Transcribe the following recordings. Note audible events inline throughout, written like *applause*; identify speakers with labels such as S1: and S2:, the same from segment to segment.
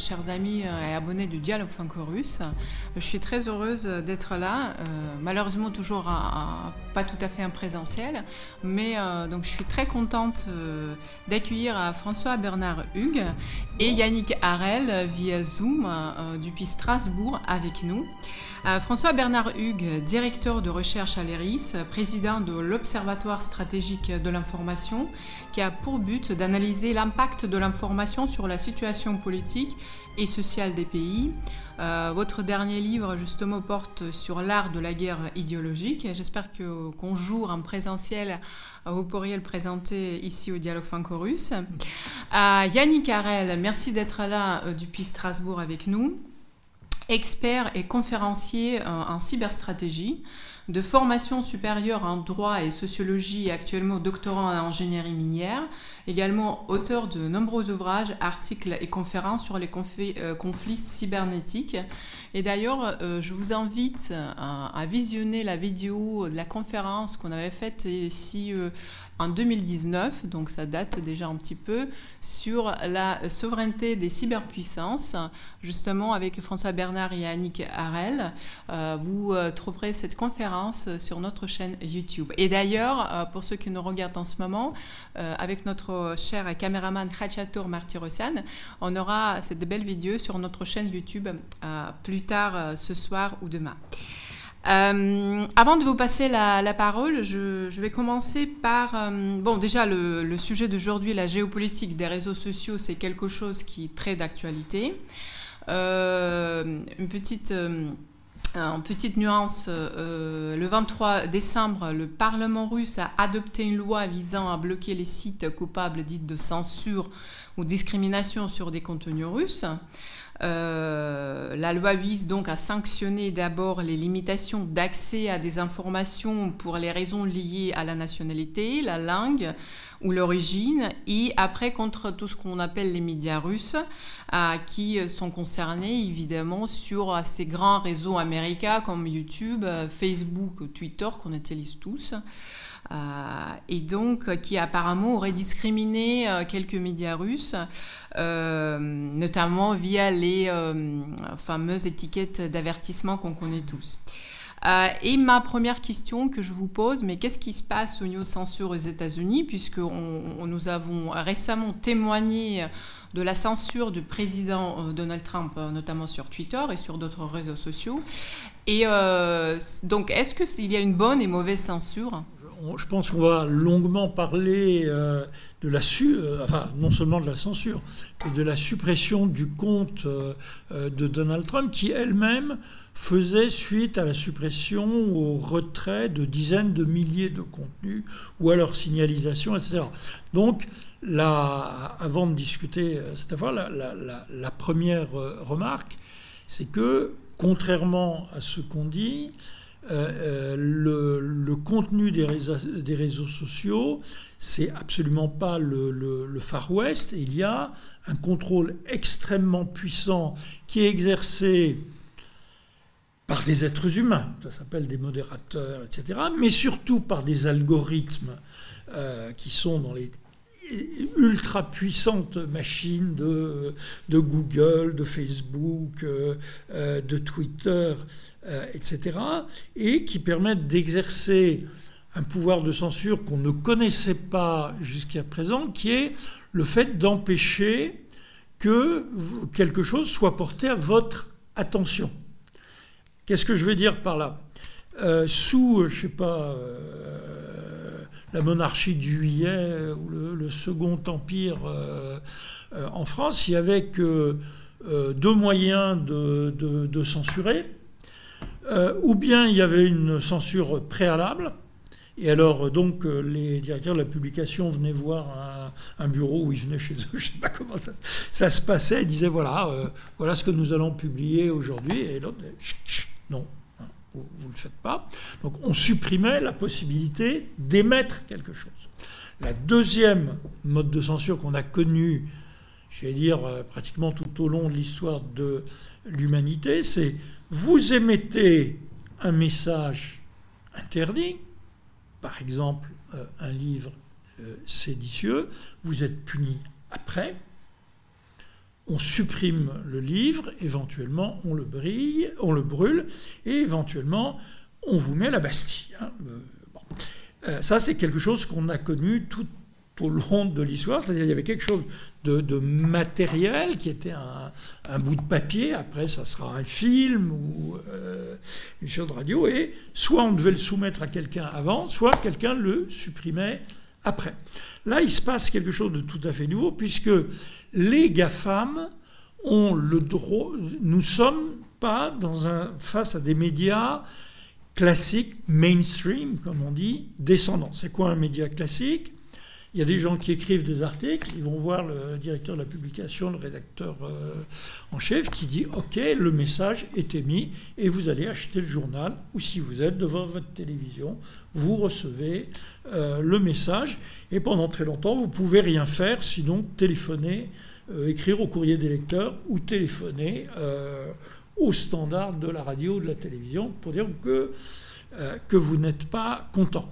S1: Chers amis euh, et abonnés du Dialogue franco-russe. Je suis très heureuse d'être là. euh, malheureusement, toujours à- pas tout à fait en présentiel, mais euh, donc je suis très contente euh, d'accueillir euh, François Bernard Hugues et Yannick Harel via Zoom depuis Strasbourg avec nous. François Bernard Hugues, directeur de recherche à l'ERIS, président de l'Observatoire stratégique de l'information, qui a pour but d'analyser l'impact de l'information sur la situation politique et sociale des pays. Euh, votre dernier livre, justement, porte sur l'art de la guerre idéologique. J'espère que, qu'un jour, en présentiel, vous pourriez le présenter ici au Dialogue franco-russe. Euh, Yannick Harel, merci d'être là euh, depuis Strasbourg avec nous expert et conférencier en cyberstratégie, de formation supérieure en droit et sociologie et actuellement doctorant en ingénierie minière, également auteur de nombreux ouvrages, articles et conférences sur les conflits, euh, conflits cybernétiques. Et d'ailleurs, euh, je vous invite euh, à, visionner la vidéo de la conférence qu'on avait faite ici euh, en 2019, donc ça date déjà un petit peu, sur la souveraineté des cyberpuissances, justement avec François Bernard et Annick Harel. Euh, vous euh, trouverez cette conférence sur notre chaîne YouTube. Et d'ailleurs, euh, pour ceux qui nous regardent en ce moment, avec notre cher caméraman Khachatur Martirosyan, on aura cette belle vidéo sur notre chaîne YouTube plus tard ce soir ou demain. Euh, avant de vous passer la, parole, je, vais commencer par... Euh, bon, déjà, le, sujet d'aujourd'hui, la géopolitique des réseaux sociaux, c'est quelque chose qui est très d'actualité. Euh, une petite... En petite nuance, le 23 décembre, le Parlement russe a adopté une loi visant à bloquer les sites coupables dits de censure ou discrimination sur des contenus russes. Euh, la loi vise donc à sanctionner d'abord les limitations d'accès à des informations pour les raisons liées à la nationalité, la langue ou l'origine, et après contre tout ce qu'on appelle les médias russes, euh, qui sont concernés évidemment sur ces grands réseaux américains comme YouTube, Facebook, Twitter qu'on utilise tous. Euh, et donc qui apparemment aurait discriminé euh, quelques médias russes, euh, notamment via les euh, fameuses étiquettes d'avertissement qu'on connaît tous. Euh, et ma première question que je vous pose, mais qu'est-ce qui se passe au niveau de censure aux États-Unis, puisque nous avons récemment témoigné de la censure du président euh, Donald Trump, notamment sur Twitter et sur d'autres réseaux sociaux. Et euh, donc, est-ce qu'il y a une bonne et mauvaise censure?
S2: Je pense qu'on va longuement parler euh, de la su euh, enfin non seulement de la censure, de la suppression du compte euh, de Donald Trump, qui elle-même faisait suite à la suppression ou au retrait de dizaines de milliers de contenus ou à leur signalisation, etc. Donc, avant de discuter cette affaire, la première remarque, c'est que, contrairement à ce qu'on dit, euh, le, le, contenu des réseaux, des réseaux sociaux, c'est absolument pas le, Far West. Il y a un contrôle extrêmement puissant qui est exercé par des êtres humains, ça s'appelle des modérateurs, etc., mais surtout par des algorithmes euh, qui sont dans les ultra puissantes machines de, Google, de Facebook, euh, de Twitter, euh, etc., et qui permettent d'exercer un pouvoir de censure qu'on ne connaissait pas jusqu'à présent, qui est le fait d'empêcher que quelque chose soit porté à votre attention. Qu'est-ce que je veux dire par là? Euh, Sous, je sais pas, euh, la monarchie du Juillet ou le, Second Empire euh, en France, il y avait que deux moyens de censurer euh, ou bien il y avait une censure préalable, et alors donc les directeurs de la publication venaient voir un, bureau où ils venaient chez eux, *laughs* je ne sais pas comment ça, se passait, ils disaient voilà, euh, voilà ce que nous allons publier aujourd'hui, et l'autre non, hein, vous ne le faites pas. Donc on supprimait la possibilité d'émettre quelque chose. La deuxième mode de censure qu'on a connu, je vais dire pratiquement tout au long de l'histoire de l'humanité, c'est vous émettez un message interdit, par exemple euh, un livre euh, séditieux, vous êtes puni après. on supprime le livre, éventuellement on le brille, on le brûle, et éventuellement on vous met à la Bastille. Hein. Euh, ça, c'est quelque chose qu'on a connu tout au long de l'histoire, c'est-à-dire il y avait quelque chose de, matériel qui était un, bout de papier, après ça sera un film ou euh, une chose de radio, et soit on devait le soumettre à quelqu'un avant, soit quelqu'un le supprimait après. Là, il se passe quelque chose de tout à fait nouveau, puisque les GAFAM ont le droit, nous ne sommes pas dans un, face à des médias classiques, mainstream, comme on dit, descendants. C'est quoi un média classique? Il y a des gens qui écrivent des articles, ils vont voir le directeur de la publication, le rédacteur euh, en chef, qui dit OK, le message est émis et vous allez acheter le journal, ou si vous êtes devant votre télévision, vous recevez euh, le message. Et pendant très longtemps, vous ne pouvez rien faire, sinon téléphoner, euh, écrire au courrier des lecteurs ou téléphoner au standard de la radio ou de la télévision pour dire que, que vous n'êtes pas content.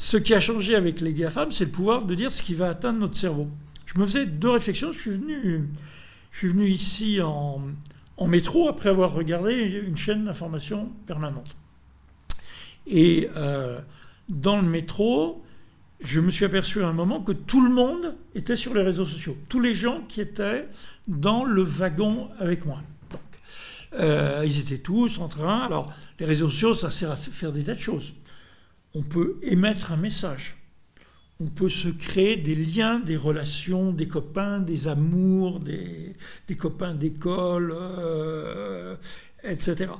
S2: Ce qui a changé avec les GAFAM, c'est le pouvoir de dire ce qui va atteindre notre cerveau. Je me faisais deux réflexions. Je suis venu, je suis venu ici en, métro après avoir regardé une chaîne d'information permanente. Et euh, dans le métro, je me suis aperçu à un moment que tout le monde était sur les réseaux sociaux. Tous les gens qui étaient dans le wagon avec moi. Euh, ils étaient tous en train. Alors, les réseaux sociaux, ça sert à faire des tas de choses on peut émettre un message. On peut se créer des liens, des relations, des copains, des amours, des, copains d'école, euh, etc.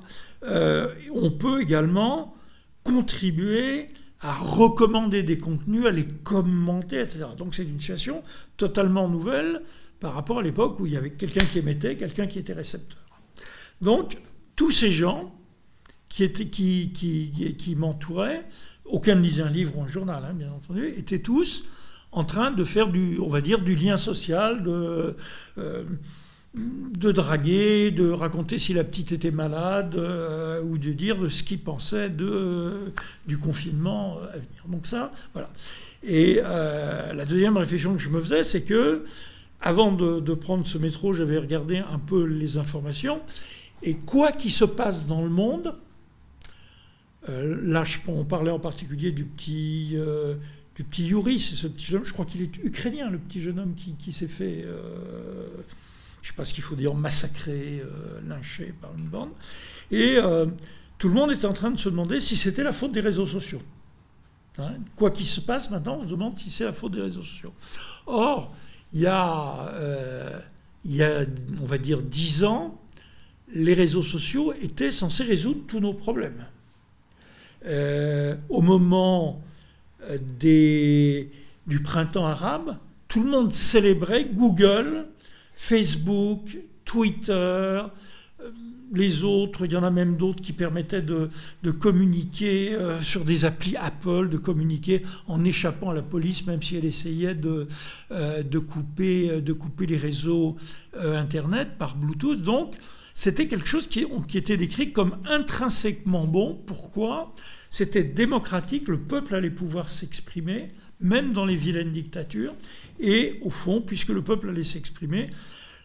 S2: Euh, on peut également contribuer à recommander des contenus, à les commenter, etc. Donc c'est une situation totalement nouvelle par rapport à l'époque où il y avait quelqu'un qui émettait, quelqu'un qui était récepteur. Donc tous ces gens qui, qui m'entouraient aucun ne lisait un livre ou un journal, hein, bien entendu, étaient tous en train de faire du, on va dire, du lien social, de, euh, draguer, de raconter si la petite était malade, euh, ou de dire de ce qu'ils pensaient de, du confinement à venir. Donc ça, voilà. Et euh, la deuxième réflexion que je me faisais, c'est que avant de, de prendre ce métro, j'avais regardé un peu les informations, et quoi qu'il se passe dans le monde, euh, là, on parlait en particulier du petit, euh, du petit Yuri, ce petit jeune, je crois qu'il est ukrainien, le petit jeune homme qui, s'est fait, euh, je ne sais pas ce qu'il faut dire, massacrer, lyncher par une bande. Et tout le monde est en train de se demander si c'était la faute des réseaux sociaux. Hein, quoi qu'il se passe maintenant, on se demande si c'est la faute des réseaux sociaux. Or, il y a, il y a on va dire, dix ans, les réseaux sociaux étaient censés résoudre tous nos problèmes. Euh, au moment euh, du printemps arabe, tout le monde célébrait Google, Facebook, Twitter, euh, les autres, il y en a même d'autres qui permettaient de, communiquer sur des applis Apple, de communiquer en échappant à la police, même si elle essayait de, de, couper, de couper les réseaux Internet par Bluetooth. Donc, c'était quelque chose qui, était décrit comme intrinsèquement bon. Pourquoi? C'était démocratique, le peuple allait pouvoir s'exprimer, même dans les vilaines dictatures. Et au fond, puisque le peuple allait s'exprimer,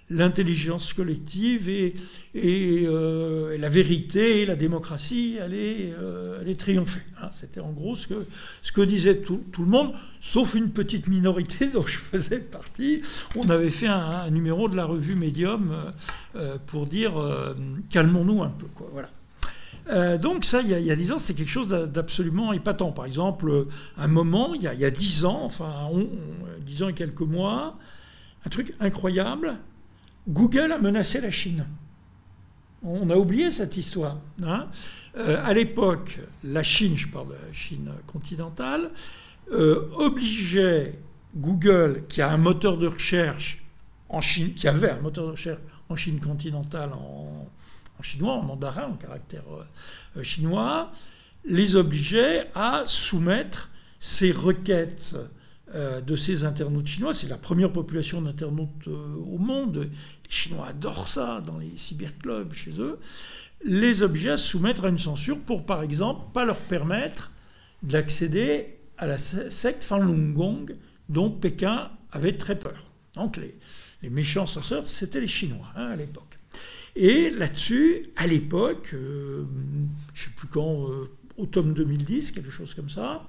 S2: l'intelligence collective et, euh, la vérité et la démocratie allaient, euh, triompher. Hein, c'était en gros ce que, disait tout, le monde, sauf une petite minorité *laughs* dont je faisais partie. On avait fait un, numéro de la revue Medium euh, pour dire calmons-nous un peu. Quoi, voilà. donc ça, il y a dix ans, c'était quelque chose d'absolument épatant. Par exemple, un moment, il y a dix ans, enfin dix ans et quelques mois, un truc incroyable, Google a menacé la Chine. On a oublié cette histoire. Hein. Euh, à l'époque, la Chine, je parle de la Chine continentale, euh, obligeait Google, qui a un moteur de recherche en Chine, qui avait un moteur de recherche en Chine continentale, en, chinois, en mandarin, en caractère euh, chinois, les obligeait à soumettre ces requêtes de ces internautes chinois. C'est la première population d'internautes au monde. Les Chinois adorent ça dans les cyberclubs chez eux. Les objets à soumettre à une censure pour, par exemple, pas leur permettre d'accéder à la secte Falun Gong dont Pékin avait très peur. Donc les, les méchants censeurs, c'était les Chinois hein, à l'époque. Et là-dessus, à l'époque, je ne sais plus quand, automne 2010, quelque chose comme ça,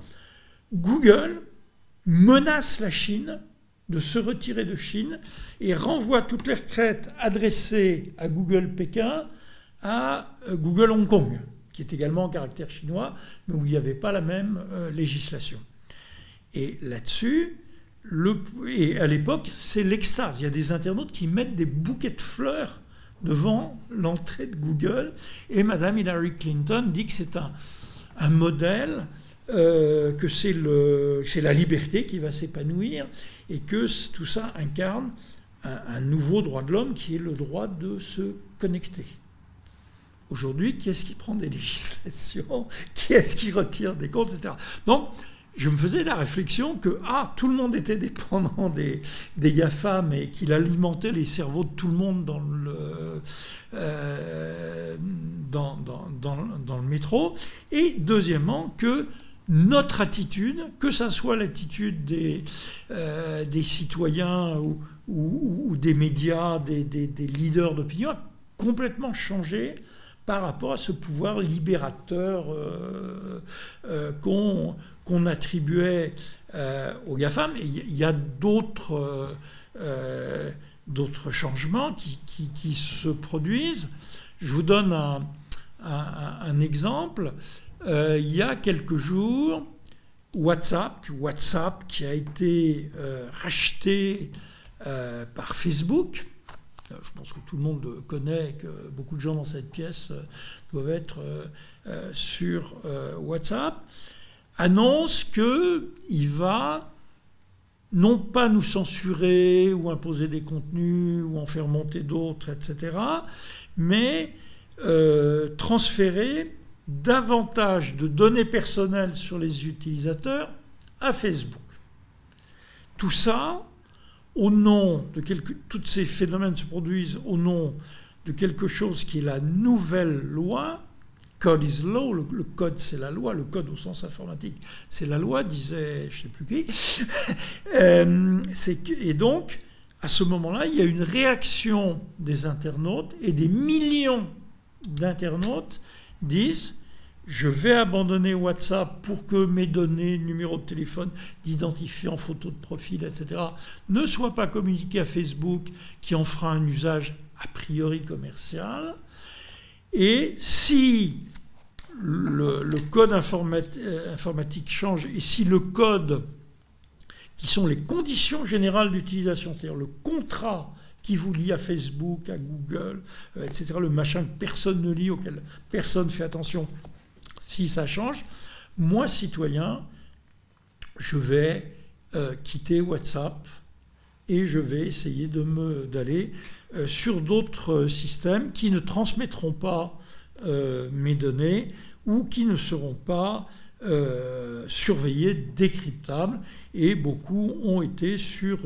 S2: Google menace la Chine de se retirer de Chine et renvoie toutes les retraites adressées à Google Pékin à euh, Google Hong Kong, qui est également en caractère chinois, mais où il n'y avait pas la même euh, législation. Et là-dessus, et à l'époque, c'est l'extase. Il y a des internautes qui mettent des bouquets de fleurs devant l'entrée de Google, et Madame Hillary Clinton dit que c'est un, un modèle euh, que c'est la liberté qui va s'épanouir et que tout ça incarne un, nouveau droit de l'homme qui est le droit de se connecter. Aujourd'hui, qui est-ce qui prend des *laughs* législations? Qui est-ce qui retire des comptes, etc. Donc, je me faisais la réflexion que ah, tout le monde était dépendant des, des GAFAM et qu'il alimentait les cerveaux de tout le monde dans le, euh, dans, dans, dans, le métro. Et deuxièmement, que notre attitude, que ce soit l'attitude des, euh, citoyens ou, des médias, des, leaders d'opinion, a complètement changé par rapport à ce pouvoir libérateur euh, euh, qu'on attribuait aux GAFAM. Il y a d'autres changements qui, se produisent. Je vous donne un exemple. Euh, il y a quelques jours, WhatsApp, WhatsApp qui a été euh, racheté euh, par Facebook. Je pense que tout le monde connaît, que beaucoup de gens dans cette pièce doivent être sur WhatsApp, annonce qu'il va non pas nous censurer ou imposer des contenus ou en faire monter d'autres, etc., mais transférer davantage de données personnelles sur les utilisateurs à Facebook. Tout ça, au nom de quelque, tous ces phénomènes se produisent au nom de quelque chose qui est la nouvelle loi. Code is law, le, code c'est la loi, le code au sens informatique c'est la loi, disait je ne sais plus qui. *laughs* Euh, et donc, à ce moment-là, il y a une réaction des internautes et des millions d'internautes disent je vais abandonner WhatsApp pour que mes données, numéro de téléphone, d'identifiant, photo de profil, etc., ne soient pas communiquées à Facebook, qui en fera un usage a priori commercial. Et si le, code euh, informatique change et si le code, qui sont les conditions générales d'utilisation, c'est-à-dire le contrat qui vous lie à Facebook, à Google, euh, etc., le machin que personne ne lit, auquel personne fait attention, si ça change, moi, citoyen, je vais euh, quitter WhatsApp et je vais essayer d'aller euh, sur d'autres systèmes qui ne transmettront pas mes données ou qui ne seront pas surveillés, décryptables, et beaucoup ont été sur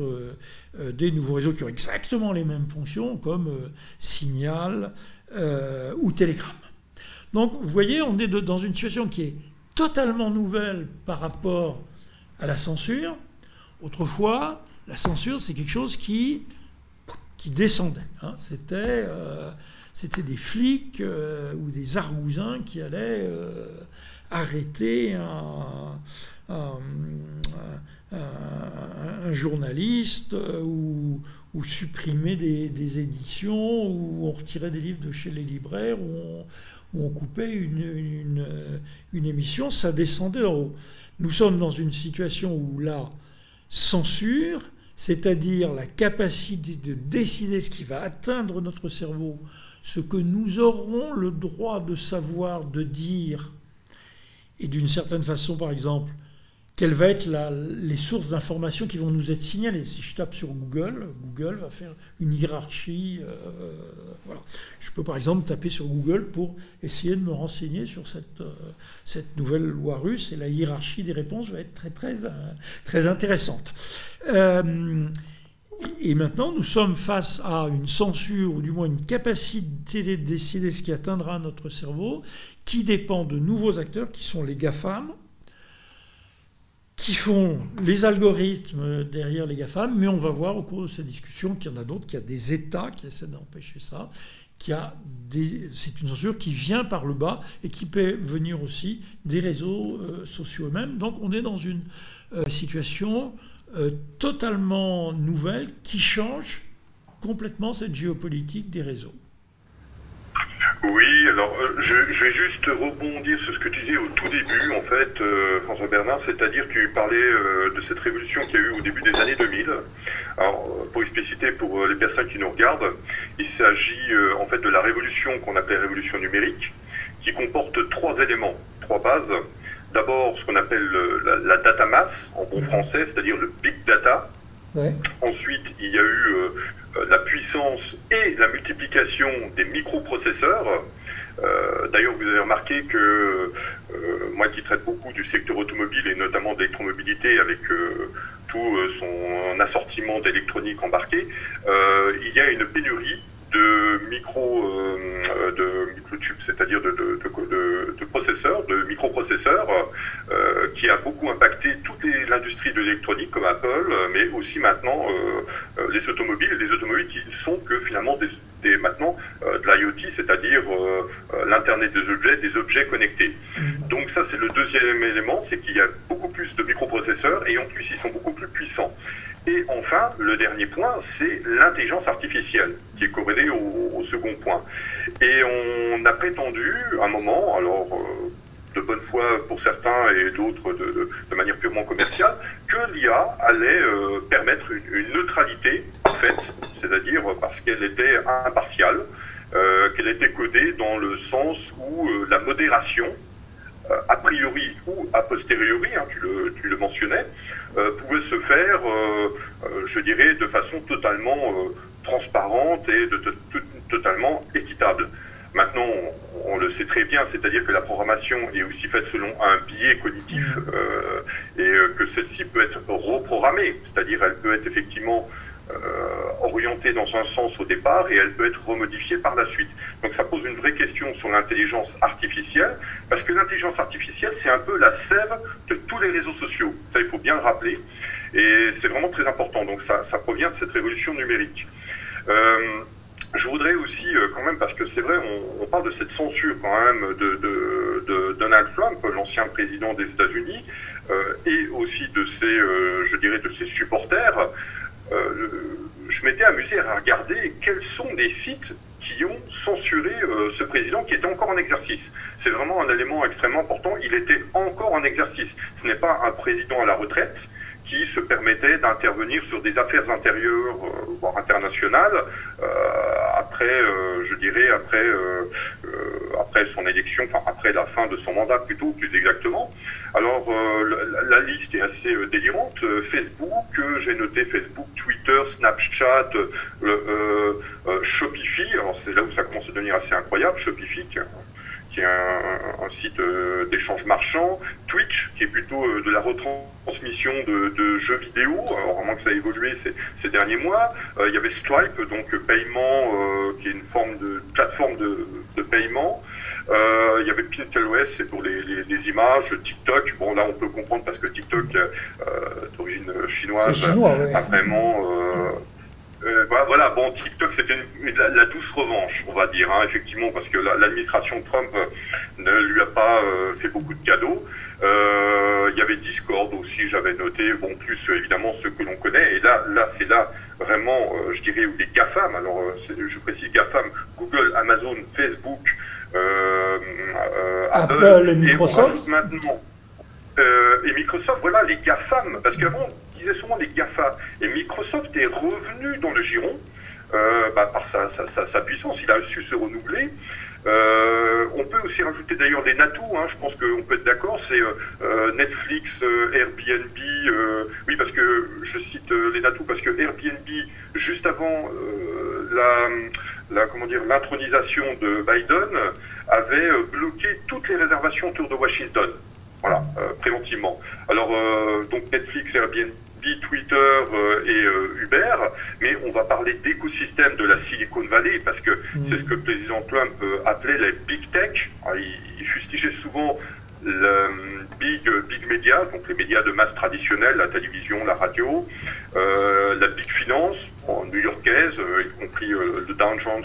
S2: des nouveaux réseaux qui ont exactement les mêmes fonctions, comme Signal ou Telegram. Donc vous voyez, on est dans une situation qui est totalement nouvelle par rapport à la censure. Autrefois, la censure, c'est quelque chose qui, descendait. Hein. Euh, c'était, des flics euh, ou des argousins qui allaient euh, arrêter un, journaliste ou, supprimer des, éditions ou on retirait des livres de chez les libraires ou on, coupait une, émission, ça descendait en haut. Nous sommes dans une situation où la censure, c'est-à-dire la capacité de décider ce qui va atteindre notre cerveau, ce que nous aurons le droit de savoir, de dire, et d'une certaine façon, par exemple, quelles vont être les sources d'informations qui vont nous être signalées? Si je tape sur Google, Google va faire une hiérarchie. Euh, voilà. Je peux par exemple taper sur Google pour essayer de me renseigner sur cette, euh, cette nouvelle loi russe et la hiérarchie des réponses va être très très, euh, très intéressante. Et maintenant, nous sommes face à une censure, ou du moins une capacité de décider ce qui atteindra notre cerveau, qui dépend de nouveaux acteurs qui sont les GAFAM, qui font les algorithmes derrière les GAFAM, mais on va voir au cours de cette discussion qu'il y en a d'autres, qu'il y a des États qui essaient d'empêcher ça, qu'il a c'est une censure qui vient par le bas et qui peut venir aussi des réseaux euh, sociaux eux-mêmes. Donc on est dans une euh, situation euh, totalement nouvelle qui change complètement cette géopolitique des réseaux.
S3: Oui, alors euh, je, vais juste rebondir sur ce que tu disais au tout début, en fait, euh, François Bernard, c'est-à-dire tu parlais de cette révolution qu'il y a eu au début des années 2000. Alors, pour expliciter pour les personnes qui nous regardent, il s'agit en fait de la révolution qu'on appelait révolution numérique, qui comporte trois éléments, trois bases. D'abord, ce qu'on appelle la, la, data mass, en bon français, c'est-à-dire le big data. Ouais. Ensuite, il y a eu euh, la puissance et la multiplication des microprocesseurs. Euh, D'ailleurs, vous avez remarqué que euh, moi qui traite beaucoup du secteur automobile et notamment d'électromobilité avec tout son assortiment d'électronique embarqué, il y a une pénurie de micro euh, de microchips, c'est-à-dire de, de, de, de, processeurs, de microprocesseurs, euh, qui a beaucoup impacté toute l'industrie de l'électronique comme Apple, mais aussi maintenant euh, les automobiles, les automobiles qui sont que finalement des, des maintenant de l'IoT, c'est-à-dire l'internet des objets, des objets connectés. Mm. Donc ça c'est le deuxième élément, c'est qu'il y a beaucoup plus de microprocesseurs et en plus ils sont beaucoup plus puissants. Et enfin, le dernier point, c'est l'intelligence artificielle, qui est corrélée au, second point. Et on a prétendu, à un moment, alors euh, de bonne foi pour certains et d'autres de, manière purement commerciale, que l'IA allait euh, permettre une, neutralité parfaite, c'est-à-dire parce qu'elle était impartiale, euh, qu'elle était codée dans le sens où la modération a priori ou a posteriori, hein, tu, le, tu, le, mentionnais, euh, pouvait se faire, euh, je dirais, de façon totalement transparente et de, totalement équitable. Maintenant, on, le sait très bien, c'est-à-dire que la programmation est aussi faite selon un biais cognitif mmh. et que celle-ci peut être reprogrammée, c'est-à-dire elle peut être effectivement euh, orientée dans un sens au départ et elle peut être remodifiée par la suite. Donc ça pose une vraie question sur l'intelligence artificielle, parce que l'intelligence artificielle, c'est un peu la sève de tous les réseaux sociaux. Ça, il faut bien le rappeler. Et c'est vraiment très important. Donc ça, ça provient de cette révolution numérique. Euh, je voudrais aussi, euh, quand même, parce que c'est vrai, on, parle de cette censure quand même de, Donald Trump, l'ancien président des États-Unis, euh, et aussi de ses, euh, je dirais, de ses supporters. Euh, je m'étais amusé à regarder quels sont les sites qui ont censuré euh, ce président qui était encore en exercice. C'est vraiment un élément extrêmement important. Il était encore en exercice. Ce n'est pas un président à la retraite qui se permettait d'intervenir sur des affaires intérieures, euh, voire internationales, euh, après, euh, je dirais, après, après son élection, enfin après la fin de son mandat plutôt, plus exactement. Alors, la, la, liste est assez délirante. Facebook, j'ai noté Facebook, Twitter, Snapchat, Shopify. Alors c'est là où ça commence à devenir assez incroyable. Shopify, qui est un, site euh, d'échange marchand, Twitch, qui est plutôt euh, de la retransmission de, jeux vidéo, alors vraiment que ça a évolué ces, derniers mois. Euh, il y avait Stripe, donc paiement, qui est une forme de plateforme de, paiement. il y avait Pinterest, c'est pour les, images, TikTok. Bon, là, on peut comprendre parce que TikTok, d'origine chinoise,
S2: chinois,
S3: a vraiment euh, voilà, bon, TikTok, c'était la, douce revanche, on va dire, hein, effectivement, parce que l'administration Trump euh, ne lui a pas euh, fait beaucoup de cadeaux. Il y avait Discord aussi, j'avais noté, bon, plus évidemment ceux que l'on connaît. Et là, là, c'est là vraiment, je dirais, où les GAFAM, alors je précise GAFAM, Google, Amazon, Facebook,
S2: Apple, Apple, et Microsoft.
S3: maintenant et Microsoft, voilà les GAFAM, parce qu'avant souvent les GAFA. Et Microsoft est revenu dans le giron euh, bah, par sa, sa, puissance. Il a su se renouveler. Euh, on peut aussi rajouter d'ailleurs les NATO, hein, je pense qu'on peut être d'accord, c'est euh, Netflix, Airbnb, oui parce que je cite les NATO parce que Airbnb, juste avant la, la, l'intronisation de Biden, avait bloqué toutes les réservations autour de Washington. Voilà, préventivement. Alors, donc Netflix, Airbnb, Twitter euh, et euh, Uber, mais on va parler d'écosystème de la Silicon Valley parce que mm. c'est ce que le président Trump euh, appelait les big tech. Il, fustigeait souvent le big, big media, donc les médias de masse traditionnels, la télévision, la radio, euh, la big finance, new-yorkaise, euh, y compris le Dow Jones,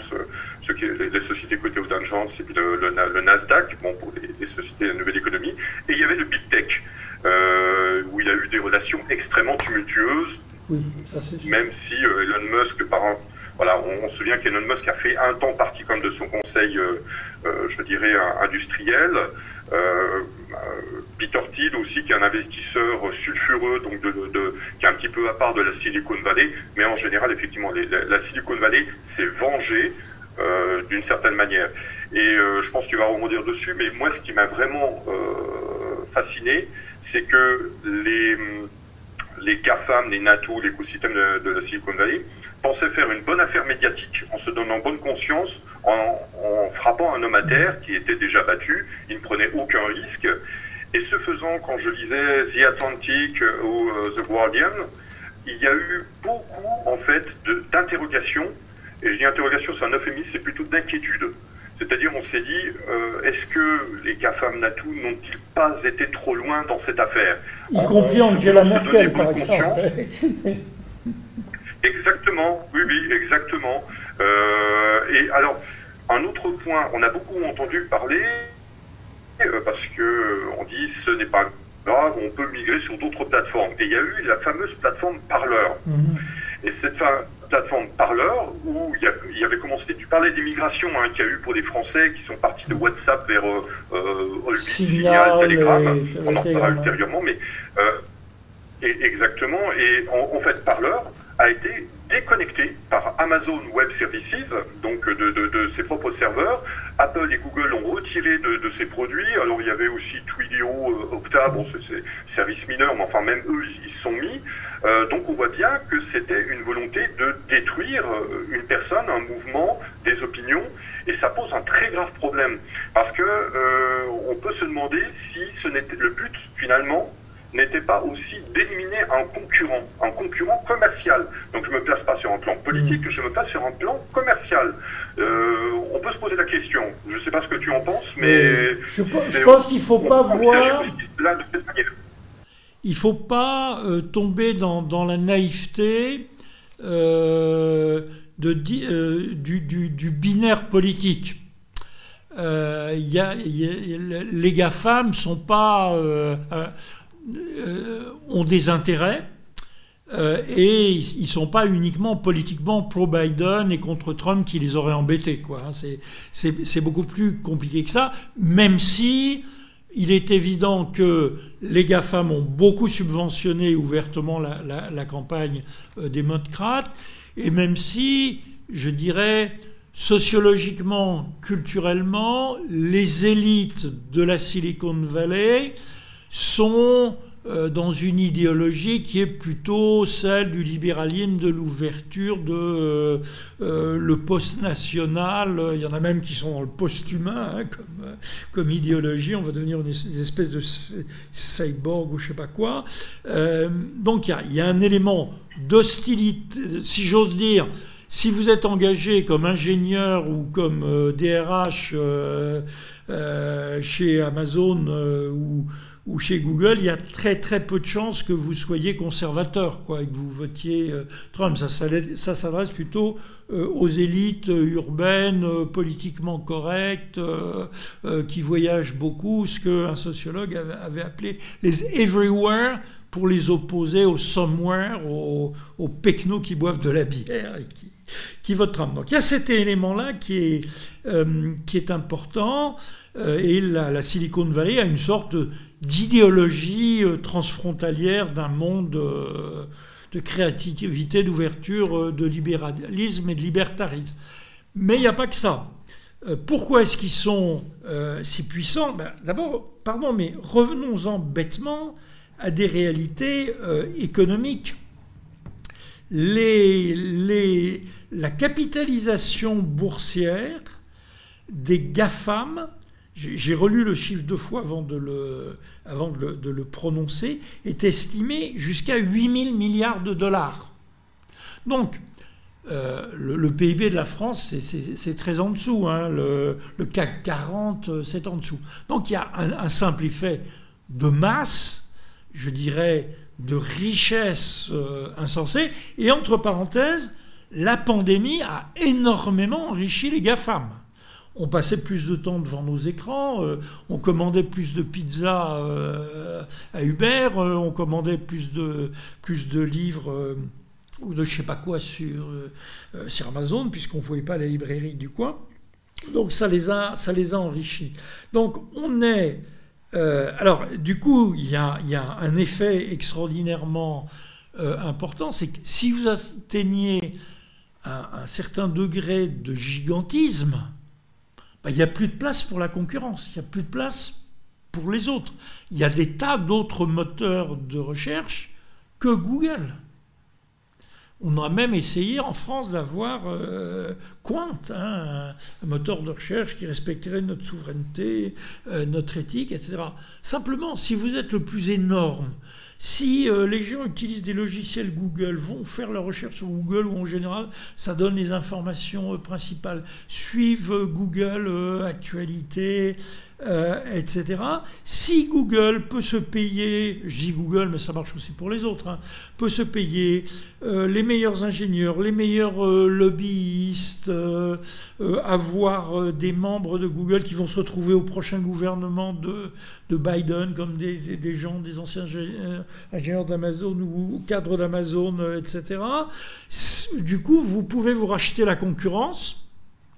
S3: ce qui les, sociétés cotées au Dow Jones, et puis le, Nasdaq, bon, pour les, sociétés de la nouvelle économie, et il y avait le big tech, où il y a eu des relations extrêmement tumultueuses, oui, même si Elon Musk, par un, voilà, on, se souvient qu'Elon Musk a fait un temps partie comme de son conseil, euh, euh, je dirais, industriel. Euh, Peter Thiel aussi, qui est un investisseur sulfureux, donc de, qui est un petit peu à part de la Silicon Valley, mais en général, effectivement, la, Silicon Valley s'est vengée d'une certaine manière. Et je pense que tu vas rebondir dessus, mais moi, ce qui m'a vraiment fasciné, c'est que les les GAFAM, les NATO, l'écosystème de, la Silicon Valley, pensaient faire une bonne affaire médiatique en se donnant bonne conscience, en, frappant un homme à terre qui était déjà battu, il ne prenait aucun risque. Et ce faisant, quand je lisais The Atlantic ou euh, The Guardian, il y a eu beaucoup en fait d'interrogations, et je dis interrogation, c'est un euphémisme, c'est plutôt d'inquiétude. C'est-à-dire, on s'est dit, euh, est-ce que les GAFAM Natou n'ont-ils pas été trop loin dans cette affaire?
S2: Y compris Angela Merkel, par exemple. *laughs*
S3: exactement, oui, oui, exactement. Euh, et alors, un autre point, on a beaucoup entendu parler, euh, parce que on dit ce n'est pas grave, on peut migrer sur d'autres plateformes. Et il y a eu la fameuse plateforme Parleur. Mhm. Et cette plateforme Parleur, où il y, avait commencé, tu parlais d'immigration hein, qu'il y a eu pour les Français qui sont partis de WhatsApp vers euh, euh Signal, Telegram, on en reparlera ultérieurement, mais euh, et, exactement, et en, fait Parleur a été déconnecté par Amazon Web Services, donc de, ses propres serveurs. Apple et Google ont retiré de, ses produits. Alors il y avait aussi Twilio, euh, Okta, bon c'est services mineurs, mais enfin même eux ils se sont mis. Euh, donc on voit bien que c'était une volonté de détruire euh, une personne, un mouvement, des opinions, et ça pose un très grave problème parce que on peut se demander si ce n'était le but finalement n'était pas aussi d'éliminer un concurrent, un concurrent commercial. Donc je ne me place pas sur un plan politique, mm. je me place sur un plan commercial. Euh, on peut se poser la question, je ne sais pas ce que tu en penses, mais...
S2: Je, pense qu'il ne faut pas voir... Il ne faut pas euh, tomber dans, la naïveté euh, de, du, du, binaire politique. Y a, les GAFAM ne sont pas euh, ont des intérêts euh, et ils ne sont pas uniquement politiquement pro-Biden et contre Trump qui les aurait embêtés. Quoi. Hein. C'est beaucoup plus compliqué que ça, même si il est évident que les GAFAM ont beaucoup subventionné ouvertement la, campagne euh, démocrate, et même si, je dirais, sociologiquement, culturellement, les élites de la Silicon Valley sont euh, dans une idéologie qui est plutôt celle du libéralisme, de l'ouverture, de euh, euh, le post-national. Il y en a même qui sont dans le post-humain hein, comme, comme, idéologie. On va devenir une espèce de cyborg ou je sais pas quoi. donc il y, a, il y, a, un élément d'hostilité, si j'ose dire. Si vous êtes engagé comme ingénieur ou comme DRH chez Amazon ou ou chez Google, il y a très très peu de chances que vous soyez conservateur, quoi, et que vous votiez euh, Trump. Ça, s'adresse plutôt euh, aux élites urbaines, euh, politiquement correctes, qui voyagent beaucoup, ce qu'un sociologue avait, appelé les everywhere, pour les opposer aux somewhere, aux, aux qui boivent de la bière et qui, qui votent Trump. Donc il y a cet élément-là qui est, qui est important, et la, la Silicon Valley a une sorte de d'idéologie euh, transfrontalière d'un monde euh, de créativité, d'ouverture, euh, de libéralisme et de libertarisme. Mais il n'y a pas que ça. Pourquoi est-ce qu'ils sont si puissants? Ben, D'abord, pardon, mais revenons-en bêtement à des réalités économiques. La capitalisation boursière des GAFAM j'ai relu le chiffre deux fois avant de le, prononcer, est estimé jusqu'à 8000 milliards de dollars. Donc, le, PIB de la France, c'est très en dessous. Hein. Le, CAC 40, c'est en dessous. Donc il y a un, simple effet de masse, je dirais, de richesse insensée. Et entre parenthèses, la pandémie a énormément enrichi les GAFAM on passait plus de temps devant nos écrans, euh, on commandait plus de pizzas euh, à Uber, euh, on commandait plus de, plus de livres ou de je sais pas quoi sur, sur Amazon, puisqu'on ne voyait pas les librairies du coin. Donc ça les a, ça les a enrichis. Donc on est... alors du coup, il y a, un effet extraordinairement important, c'est que si vous atteignez un certain degré de gigantisme, bah, il n'y a plus de place pour la concurrence, il n'y a plus de place pour les autres. Il y a des tas d'autres moteurs de recherche que Google. On a même essayé en France d'avoir euh, Quant, hein, un moteur de recherche qui respecterait notre souveraineté, euh, notre éthique, etc. Simplement, si vous êtes le plus énorme, si euh, les gens utilisent des logiciels Google, vont faire leur recherche sur Google ou en général, ça donne les informations euh, principales, suivent euh, Google Actualité, etc. Si Google peut se payer, je dis Google, mais ça marche aussi pour les autres, hein, peut se payer les meilleurs ingénieurs, les meilleurs lobbyistes, avoir des membres de Google qui vont se retrouver au prochain gouvernement de, de Biden comme des, gens, des anciens ingénieur d'Amazon ou cadre d'Amazon, euh, etc. Du coup, vous pouvez vous racheter la concurrence.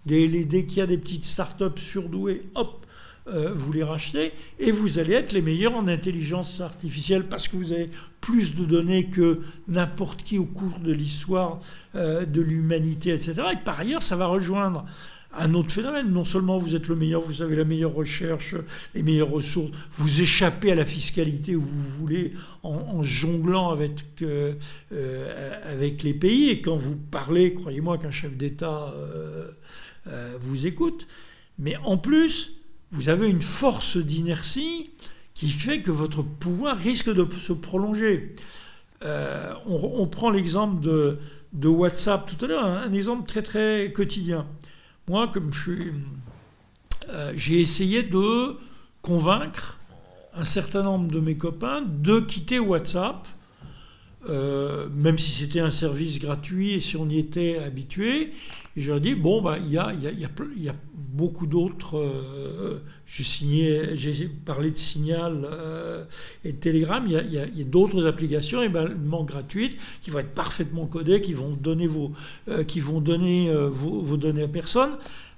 S2: Dès, qu'il y a des petites startups surdouées, hop, euh, vous les rachetez et vous allez être les meilleurs en intelligence artificielle parce que vous avez plus de données que n'importe qui au cours de l'histoire euh, de l'humanité, etc. Et par ailleurs, ça va rejoindre un autre phénomène. Non seulement vous êtes le meilleur, vous avez la meilleure recherche, les meilleures ressources, vous échappez à la fiscalité où vous voulez en, jonglant avec, euh, avec les pays. Et quand vous parlez, croyez-moi qu'un chef d'État vous écoute. Mais en plus, vous avez une force d'inertie qui fait que votre pouvoir risque de se prolonger. On, prend l'exemple de, WhatsApp tout à l'heure, un exemple très très quotidien. Moi, comme je suis. Euh, j'ai essayé de convaincre un certain nombre de mes copains de quitter WhatsApp, euh, même si c'était un service gratuit et si on y était habitué. Et je leur ai dit, bon, bah, il y, a, y, y, a, beaucoup d'autres. Euh, j'ai parlé de Signal et de Telegram. Il y a, d'autres applications également gratuites qui vont être parfaitement codées, qui vont donner vos, qui vont donner vos, données à personne.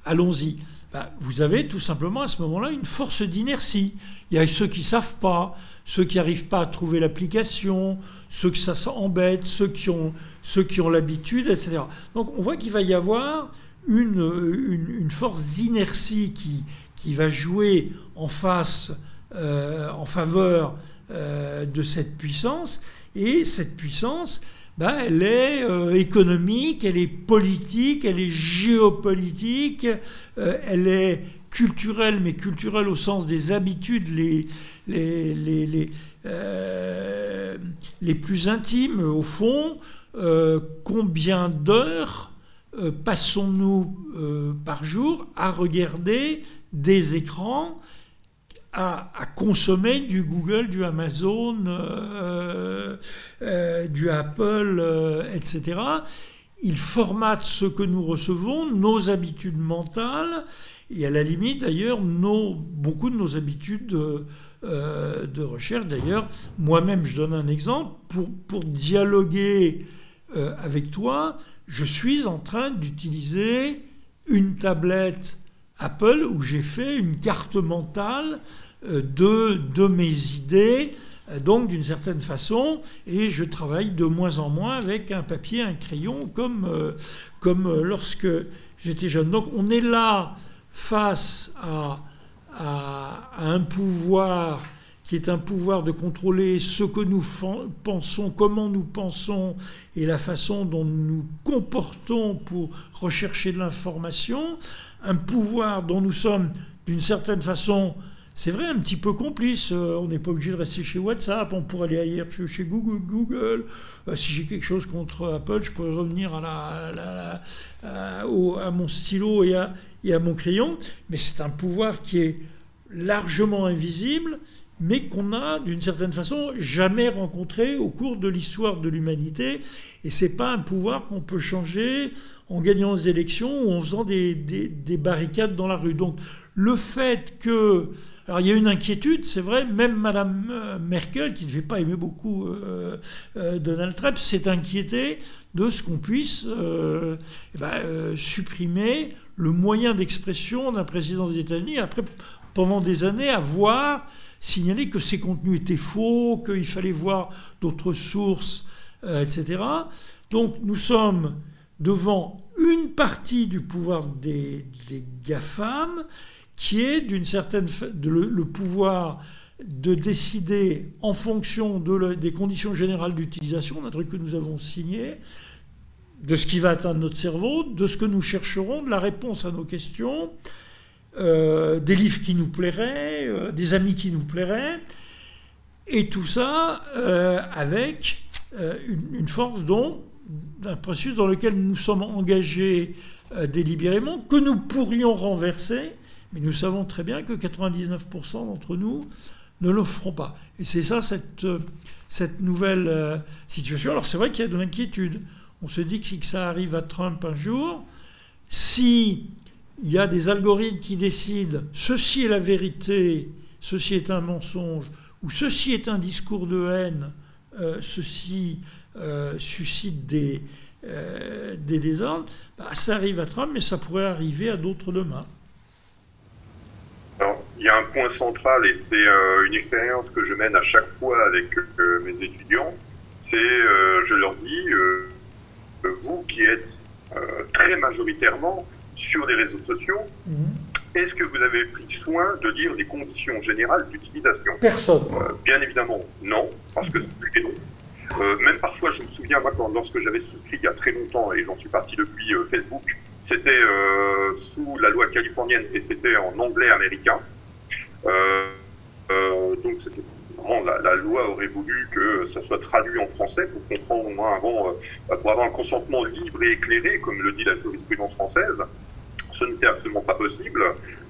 S2: Allons-y. Bah, vous avez tout simplement à ce moment-là une force d'inertie. Il y a ceux qui ne savent pas, ceux qui n'arrivent pas à trouver l'application, ceux que ça embête, ceux qui ont, ceux qui ont l'habitude, etc. Donc on voit qu'il va y avoir une, une, force d'inertie qui, qui va jouer en face, euh, en faveur euh, de cette puissance. Et cette puissance, bah, elle est euh, économique, elle est politique, elle est géopolitique, elle est culturelle, mais culturelle au sens des habitudes les, les, les, les plus intimes, au fond. combien d'heures euh, passons-nous euh, par jour à regarder des écrans, à, consommer du Google, du Amazon, euh, du Apple, etc. Ils formatent ce que nous recevons, nos habitudes mentales, et à la limite d'ailleurs beaucoup de nos habitudes de, recherche. D'ailleurs, moi-même, je donne un exemple, pour dialoguer avec toi, je suis en train d'utiliser une tablette Apple où j'ai fait une carte mentale euh, de, de mes idées, euh, donc d'une certaine façon, et je travaille de moins en moins avec un papier, un crayon, comme, euh, comme lorsque j'étais jeune. Donc on est là face à, à un pouvoir qui est un pouvoir de contrôler ce que nous pensons, comment nous pensons et la façon dont nous nous comportons pour rechercher de l'information, un pouvoir dont nous sommes d'une certaine façon c'est vrai, un petit peu complice. Euh, on n'est pas obligé de rester chez WhatsApp, on pourrait aller ailleurs chez Google. Google. Euh, si j'ai quelque chose contre Apple, je pourrais revenir à, à, mon stylo et à mon crayon. Mais c'est un pouvoir qui est largement invisible, mais qu'on a d'une certaine façon jamais rencontré au cours de l'histoire de l'humanité. Et c'est pas un pouvoir qu'on peut changer en gagnant les élections ou en faisant des, des barricades dans la rue. Donc le fait que alors il y a une inquiétude, c'est vrai, même Madame euh, Merkel, qui ne devait pas aimer beaucoup euh, euh, Donald Trump, s'est inquiétée de ce qu'on puisse eh ben, supprimer le moyen d'expression d'un président des États-Unis, après, pendant des années, avoir signalé que ces contenus étaient faux, qu'il fallait voir d'autres sources, etc. Donc nous sommes devant une partie du pouvoir des, GAFAM qui est d'une certaine le, pouvoir de décider en fonction des conditions générales d'utilisation, d'un truc que nous avons signé, de ce qui va atteindre notre cerveau, de ce que nous chercherons, de la réponse à nos questions, euh, des livres qui nous plairaient, euh, des amis qui nous plairaient, et tout ça euh, avec une, force dont, d'un processus dans lequel nous sommes engagés délibérément, que nous pourrions renverser mais nous savons très bien que 99% d'entre nous ne le feront pas. Et c'est ça, cette, nouvelle situation. Alors c'est vrai qu'il y a de l'inquiétude. On se dit que si ça arrive à Trump un jour, si il y a des algorithmes qui décident ceci est la vérité, ceci est un mensonge, ou ceci est un discours de haine, euh, ceci euh, suscite des, des désordres, bah, ça arrive à Trump, mais ça pourrait arriver à d'autres demain
S3: il y a un point central et c'est euh, une expérience que je mène à chaque fois avec euh, mes étudiants. C'est, euh, je leur dis, vous qui êtes très majoritairement sur les réseaux sociaux, mhm. est-ce que vous avez pris soin de lire les conditions générales d'utilisation?
S2: Personne.
S3: bien évidemment, non, parce que c'est non. même parfois, je me souviens, moi, quand, lorsque j'avais souscrit il y a très longtemps, et j'en suis parti depuis Facebook, c'était sous la loi californienne et c'était en anglais américain. Euh, euh, donc c'était la, loi aurait voulu que ça soit traduit en français pour comprendre au moins avant, euh, pour avoir un consentement libre et éclairé, comme le dit la jurisprudence française. Ce n'était absolument pas possible.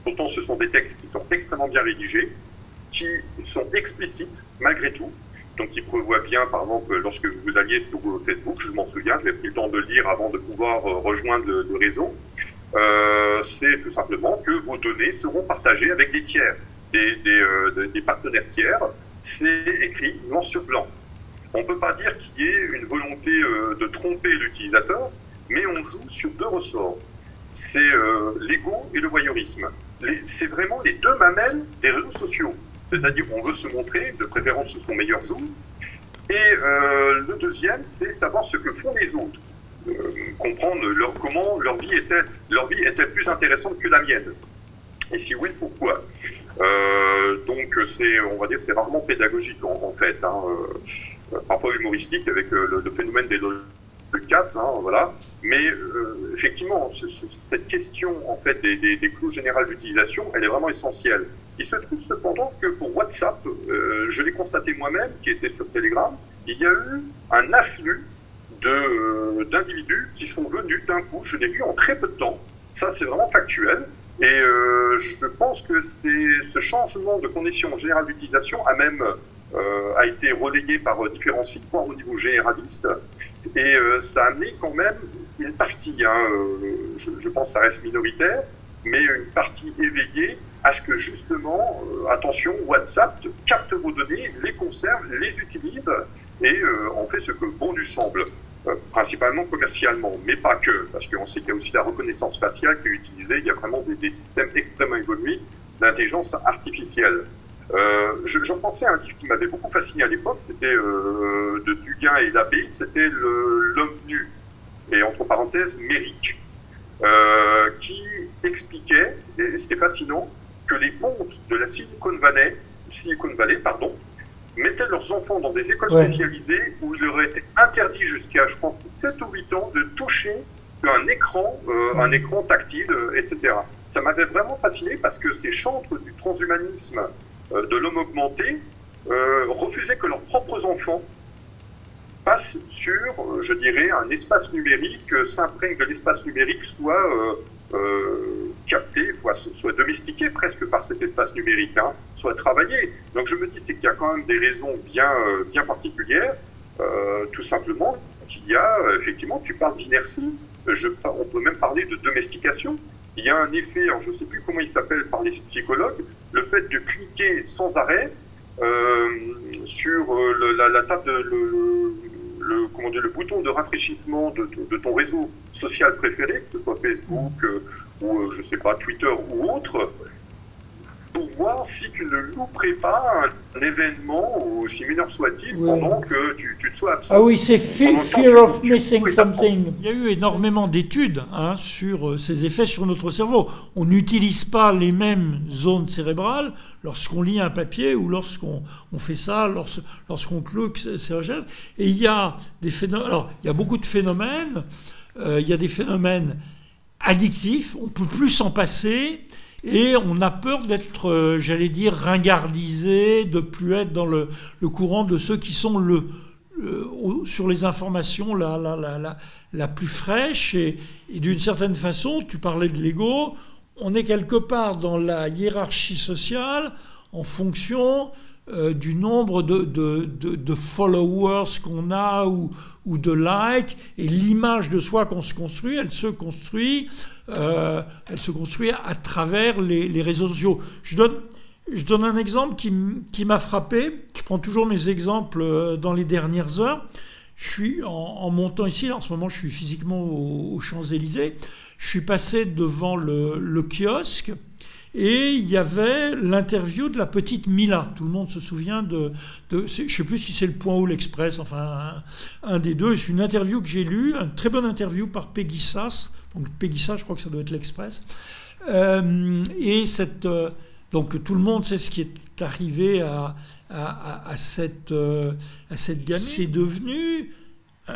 S3: Pourtant, ce sont des textes qui sont extrêmement bien rédigés, qui sont explicites malgré tout. Donc, qui prévoient bien, par exemple, lorsque vous alliez sur Facebook, je m'en souviens, j'ai pris le temps de lire avant de pouvoir rejoindre le, le réseau. Euh, c'est tout simplement que vos données seront partagées avec des tiers euh, des partenaires tiers, c'est écrit noir sur blanc. On ne peut pas dire qu'il y ait une volonté euh, de tromper l'utilisateur, mais on joue sur deux ressorts. C'est euh, l'ego et le voyeurisme. C'est vraiment les deux mamelles des réseaux sociaux. C'est-à-dire qu'on veut se montrer, de préférence son meilleur jour. Et euh, le deuxième, c'est savoir ce que font les autres. Comprendre comment leur vie, était, leur vie était plus intéressante que la mienne. Et si oui, pourquoi euh, donc c'est, on va dire, c'est rarement pédagogique en, fait, hein, euh, parfois humoristique avec euh, le, phénomène des de 4, hein, voilà. Mais effectivement, cette question en fait des, clous générales d'utilisation, elle est vraiment essentielle. Il se trouve cependant que pour WhatsApp, je l'ai constaté moi-même, qui était sur Telegram, il y a eu un afflux d'individus qui sont venus d'un coup. Je l'ai vu en très peu de temps. Ça, c'est vraiment factuel. Et euh, je pense que ce changement de conditions générales d'utilisation a même euh, a été relayé par euh, différents sites au niveau généraliste. Et euh, ça a amené quand même une partie, hein, je, je, pense que ça reste minoritaire, mais une partie éveillée à ce que justement, attention, WhatsApp capte vos données, les conserve, les utilise et en fait ce que bon lui semble. Euh, principalement commercialement, mais pas que, parce qu'on sait qu'il y a aussi la reconnaissance faciale qui est utilisée, il y a vraiment des, systèmes extrêmement évolués d'intelligence artificielle. Euh, J'en pensais à un livre qui m'avait beaucoup fasciné à l'époque, c'était euh, de Duguin et Labbé, c'était L'homme nu, et entre parenthèses, euh, qui expliquait, et c'était fascinant, que les pontes de la Silicon Valley, Silicon Valley pardon, mettaient leurs enfants dans des écoles spécialisées où il leur était interdit jusqu'à, je pense, 7 ou 8 ans de toucher un écran, euh, un écran tactile, euh, etc. ça m'avait vraiment fasciné parce que ces chantres du transhumanisme de l'homme augmenté refusaient que leurs propres enfants passent sur, je dirais, un espace numérique, s'imprègne de l'espace numérique, soit capté, soit, domestiqué presque par cet espace numérique, hein, soit travaillé. Donc je me dis c'est qu'il y a quand même des raisons bien, bien particulières, tout simplement qu'il y a, effectivement, tu parles d'inertie, on peut même parler de domestication. Il y a un effet, je ne sais plus comment il s'appelle par les psychologues, le fait de cliquer sans arrêt euh, sur euh, la, table, de, comment dire, le bouton de rafraîchissement de, ton réseau social préféré, que ce soit Facebook euh, ou je sais pas Twitter ou autre, pour voir si tu ne louperais pas un, événement, aussi mineur soit-il, pendant que tu, te sois absent.
S2: Ah oui, c'est fear, of missing something. Il y a eu énormément d'études hein, sur euh, ces effets sur notre cerveau. On n'utilise pas les mêmes zones cérébrales lorsqu'on lit un papier ou lorsqu'on on fait ça, lorsqu'on cloque ses recherches. Et il y a des phénomènes. Alors, il y a beaucoup de phénomènes. Euh, il y a des phénomènes addictifs. On peut plus s'en passer. Et on a peur d'être, euh, j'allais dire, ringardisé, de plus être dans le, courant de ceux qui sont le, sur les informations la, la, la, la plus fraîche. Et, d'une certaine façon, tu parlais de l'ego, on est quelque part dans la hiérarchie sociale en fonction euh, du nombre de, followers qu'on a ou, de likes et l'image de soi qu'on se construit, elle se construit euh, elle se construit à travers les, réseaux sociaux. Je donne, je donne un exemple qui, m'a frappé. Je prends toujours mes exemples euh, dans les dernières heures. Je suis en, montant ici, en ce moment je suis physiquement aux, Champs-Élysées, je suis passé devant le, kiosque et il y avait l'interview de la petite Mila. Tout le monde se souvient de, je ne sais plus si c'est le Point ou l'Express, enfin un, des deux. C'est une interview que j'ai lue, une très bonne interview par Peggy Sass, donc Peggy je crois que ça doit être l'Express. Euh, et cette, euh, donc tout le monde sait ce qui est arrivé à, à, cette, euh, à cette gamine. C'est devenu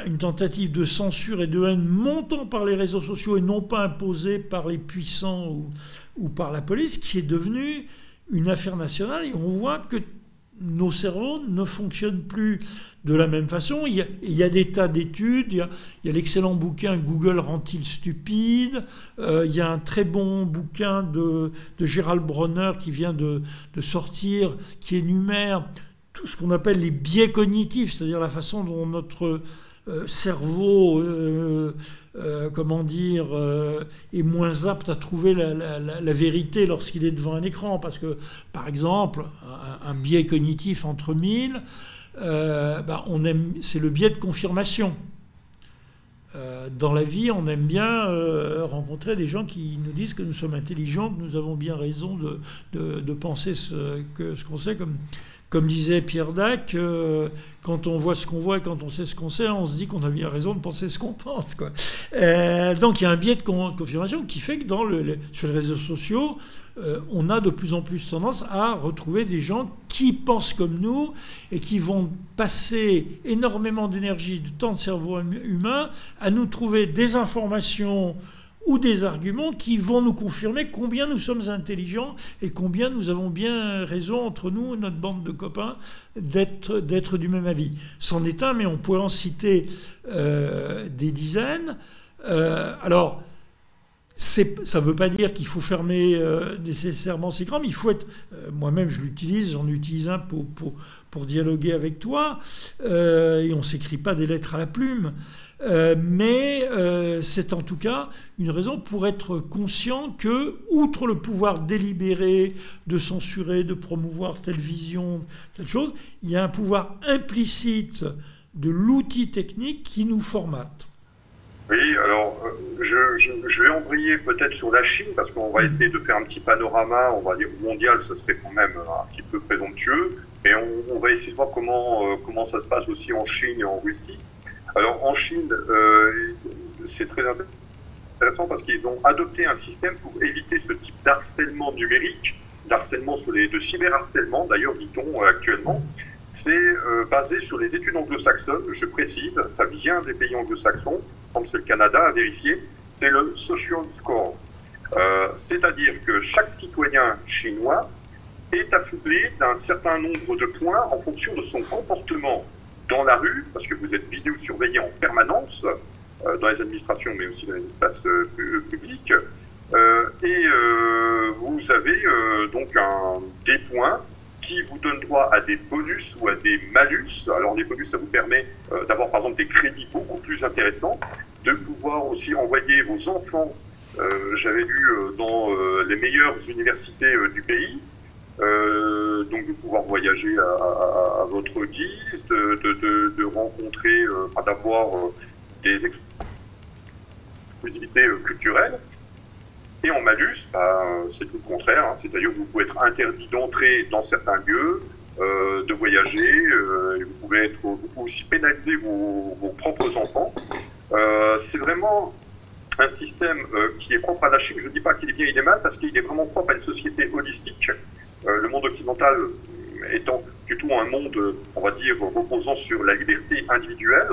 S2: une tentative de censure et de haine montant par les réseaux sociaux et non pas imposée par les puissants ou, par la police, qui est devenue une affaire nationale. Et on voit que nos cerveaux ne fonctionnent plus de la même façon. Il y a, des tas d'études. Il y a, l'excellent bouquin Google rend-il stupide. Euh, il y a un très bon bouquin de, Gérald Bronner qui vient de, sortir, qui énumère tout ce qu'on appelle les biais cognitifs, c'est-à-dire la façon dont notre euh, cerveau euh, euh, comment dire, est moins apte à trouver la, vérité lorsqu'il est devant un écran. Parce que, par exemple, un, biais cognitif entre mille, bah, on aime, c'est le biais de confirmation. dans la vie, on aime bien rencontrer des gens qui nous disent que nous sommes intelligents, que nous avons bien raison de, de, penser ce, que, ce qu'on sait, comme, comme disait Pierre Dac, euh, quand on voit ce qu'on voit et quand on sait ce qu'on sait, on se dit qu'on a bien raison de penser ce qu'on *laughs* pense. Euh, donc il y a un biais de confirmation qui fait que sur les réseaux sociaux, euh, on a de plus en plus tendance à retrouver des gens qui pensent comme nous et qui vont passer énormément d'énergie, de temps de cerveau humain à nous trouver des informations ou des arguments qui vont nous confirmer combien nous sommes intelligents et combien nous avons bien raison entre nous, notre bande de copains, d'être, du même avis. C'en est un, mais on pourrait en citer euh, des dizaines. Euh, alors, ça ne veut pas dire qu'il faut fermer euh, nécessairement ces grands, mais il faut être. moi-même, je l'utilise, j'en utilise un pour, pour dialoguer avec toi, et on ne s'écrit pas des lettres à la plume. Euh, mais euh, c'est en tout cas une raison pour être conscient que, outre le pouvoir délibéré de censurer, de promouvoir telle vision, telle chose, il y a un pouvoir implicite de l'outil technique qui nous formate.
S3: Oui, alors euh, je, je, vais embrayer peut-être sur la Chine parce qu'on va essayer de faire un petit panorama, on va dire mondial, ce serait quand même un petit peu présomptueux, mais on, on va essayer de voir comment, comment ça se passe aussi en Chine et en Russie. Alors en Chine, euh, c'est très intéressant parce qu'ils ont adopté un système pour éviter ce type d'harcèlement numérique, d'harcèlement sur les, de cyberharcèlement d'ailleurs dit-on euh, actuellement. C'est euh, basé sur les études anglo-saxonnes, je précise, ça vient des pays anglo-saxons, comme c'est le Canada à vérifier, c'est le Social Score. C'est-à-dire que chaque citoyen chinois est affublé d'un certain nombre de points en fonction de son comportement dans la rue, parce que vous êtes vidéosurveillé en permanence euh, dans les administrations, mais aussi dans les espaces euh, publics. Euh, et vous avez donc un, des points qui vous donnent droit à des bonus ou à des malus. Alors les bonus, ça vous permet d'avoir par exemple des crédits beaucoup plus intéressants, de pouvoir aussi envoyer vos enfants, j'avais lu, dans les meilleures universités du pays, euh, donc de pouvoir voyager à, à, votre guise, de, de, de, rencontrer, euh, d'avoir euh, des exclusivités euh, culturelles. Et en malus, bah, c'est tout le contraire, hein, c'est-à-dire que vous pouvez être interdit d'entrer dans certains lieux, euh, de voyager, et vous pouvez être vous pouvez aussi pénaliser vos, vos propres enfants. c'est vraiment un système qui est propre à la Chine. Je ne dis pas qu'il est bien, il est mal, parce qu'il est vraiment propre à une société holistique euh, le monde occidental étant plutôt un monde, on va dire, reposant sur la liberté individuelle.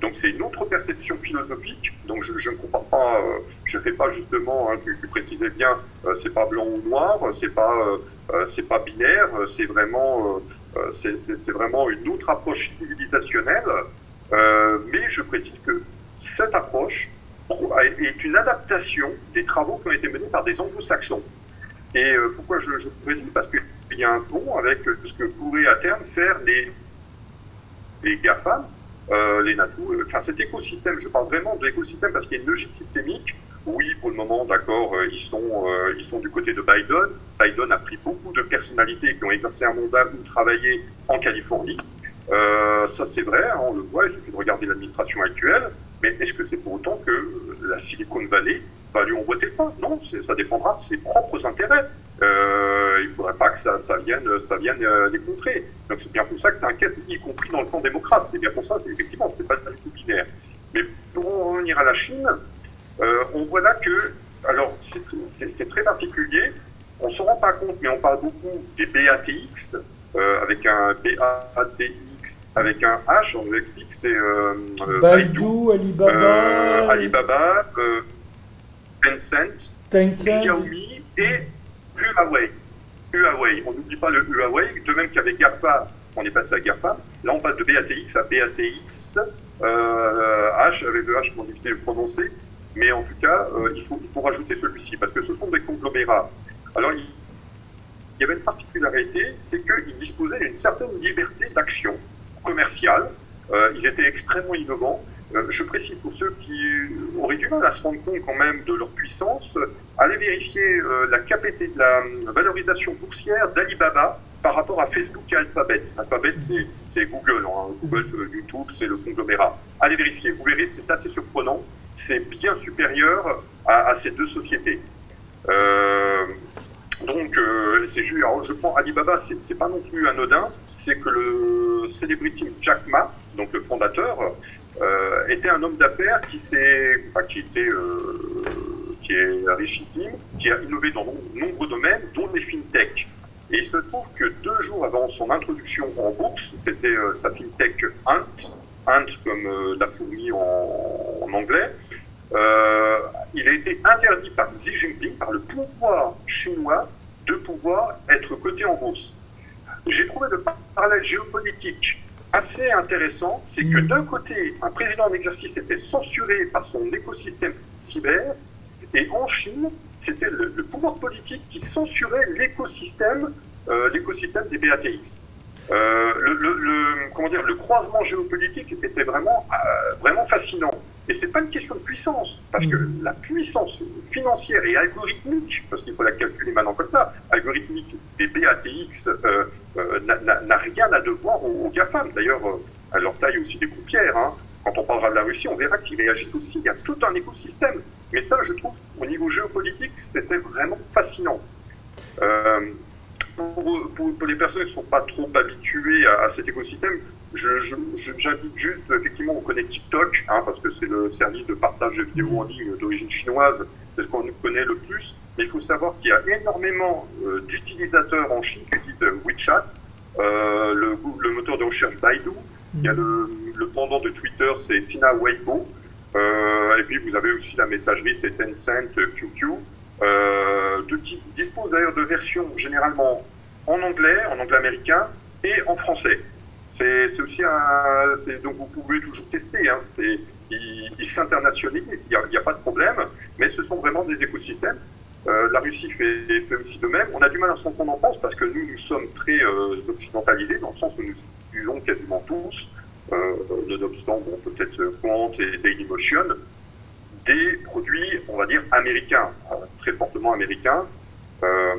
S3: Donc c'est une autre perception philosophique. Donc je, ne comprends pas, euh, je fais pas justement, hein, tu, précisais bien, euh, c'est pas blanc ou noir, c'est pas, c'est pas binaire, c'est vraiment, c'est vraiment une autre approche civilisationnelle. mais je précise que cette approche est une adaptation des travaux qui ont été menés par des anglo-saxons. Et euh, pourquoi je, je Parce qu'il y a un pont avec ce que pourraient à terme faire les, les GAFAM, euh, les NATO, euh, enfin cet écosystème, je parle vraiment de l'écosystème parce qu'il y a une logique systémique. Oui, pour le moment, d'accord, ils sont ils sont du côté de Biden. Biden a pris beaucoup de personnalités qui ont exercé un mandat ou travaillé en Californie. Euh, ça c'est vrai, hein, on le voit, il suffit de regarder l'administration actuelle. Mais est-ce que c'est pour autant que la Silicon Valley va lui envoyer le pas? Non, ça dépendra de ses propres intérêts. Euh, il ne faudrait pas que ça, ça vienne, ça vienne euh, les contrer. Donc c'est bien pour ça que c'est un quête, y compris dans le camp démocrate. C'est bien pour ça, c'est effectivement, c'est pas du tout binaire. Mais pour en revenir à la Chine, euh, on voit là que, alors c'est très particulier, on ne se rend pas compte, mais on parle beaucoup des BATX, avec un BATX, avec un H, on vous explique, c'est euh,
S2: Baidu, Alibaba,
S3: Alibaba Tencent, Xiaomi et Huawei. Huawei, on n'oublie pas le Huawei, de même qu'avec GAFA, on est passé à GAFA. Là, on passe de BATX à BATX, euh, H, avec le H, c'est difficile de le prononcer, mais en tout cas, euh, il, faut, il faut rajouter celui-ci, parce que ce sont des conglomérats. Alors, il, il y avait une particularité, c'est qu'ils disposaient d'une certaine liberté d'action commerciale. Euh, ils étaient extrêmement innovants. Euh, je précise pour ceux qui auraient du mal à se rendre compte quand même de leur puissance, allez vérifier euh, la la valorisation boursière d'Alibaba par rapport à Facebook et Alphabet. Alphabet, c'est Google. Hein. Google, YouTube, c'est le conglomérat. Allez vérifier. Vous verrez, c'est assez surprenant. C'est bien supérieur à, à, ces deux sociétés. Donc, c'est juste, alors je prends Alibaba, c'est pas non plus anodin, c'est que le célébrissime Jack Ma, donc le fondateur, euh, était un homme d'affaires qui s'est, enfin, qui était, euh, qui est richissime, qui a innové dans de nombreux domaines, dont les fintech. Et il se trouve que deux jours avant son introduction en bourse, c'était euh, sa fintech Ant, Ant comme la fourmi en, anglais, il a été interdit par Xi Jinping, par le pouvoir chinois, de pouvoir être coté en bourse. J'ai trouvé le parallèle géopolitique assez intéressant, c'est que mm. d'un côté, un président en exercice était censuré par son écosystème cyber, et en Chine, c'était le, pouvoir politique qui censurait l'écosystème, euh, l'écosystème des BATX. Euh, le, le, comment dire, le croisement géopolitique était vraiment, euh, vraiment fascinant. Et c'est pas une question de puissance, parce que mm. la puissance financière et algorithmique, parce qu'il faut la calculer maintenant comme ça, algorithmique des BATX euh, euh, n'a rien à devoir aux, GAFAM. D'ailleurs, euh, leur taille aussi des coupières. Hein. Quand on parlera de la Russie, on verra qu'ils réagissent aussi. Il y a tout un écosystème. Mais ça, je trouve, au niveau géopolitique, c'était vraiment fascinant. Euh, pour, pour, les personnes qui ne sont pas trop habituées à, cet écosystème, j'invite juste, effectivement, on connaît TikTok, hein, parce que c'est le service de partage de vidéos en ligne d'origine chinoise, c'est ce qu'on connaît le plus. Mais il faut savoir qu'il y a énormément euh, d'utilisateurs en Chine qui utilisent WeChat, euh, le, le, moteur de recherche Baidu, il y a le, le pendant de Twitter, c'est Sina Weibo, euh, et puis vous avez aussi la messagerie, c'est Tencent QQ. Euh, de, qui dispose d'ailleurs de versions généralement en anglais, en anglais américain et en français. C'est aussi un. Donc vous pouvez toujours tester. Hein, ils il s'internationalisent, il n'y a, a, pas de problème, mais ce sont vraiment des écosystèmes. Euh, la Russie fait, fait, aussi de même. On a du mal à se rendre compte en France parce que nous, nous sommes très euh, occidentalisés, dans le sens où nous utilisons quasiment tous, euh, nonobstant bon, peut-être Quant et Dailymotion, des produits, on va dire, américains, euh, très fortement américains. Euh,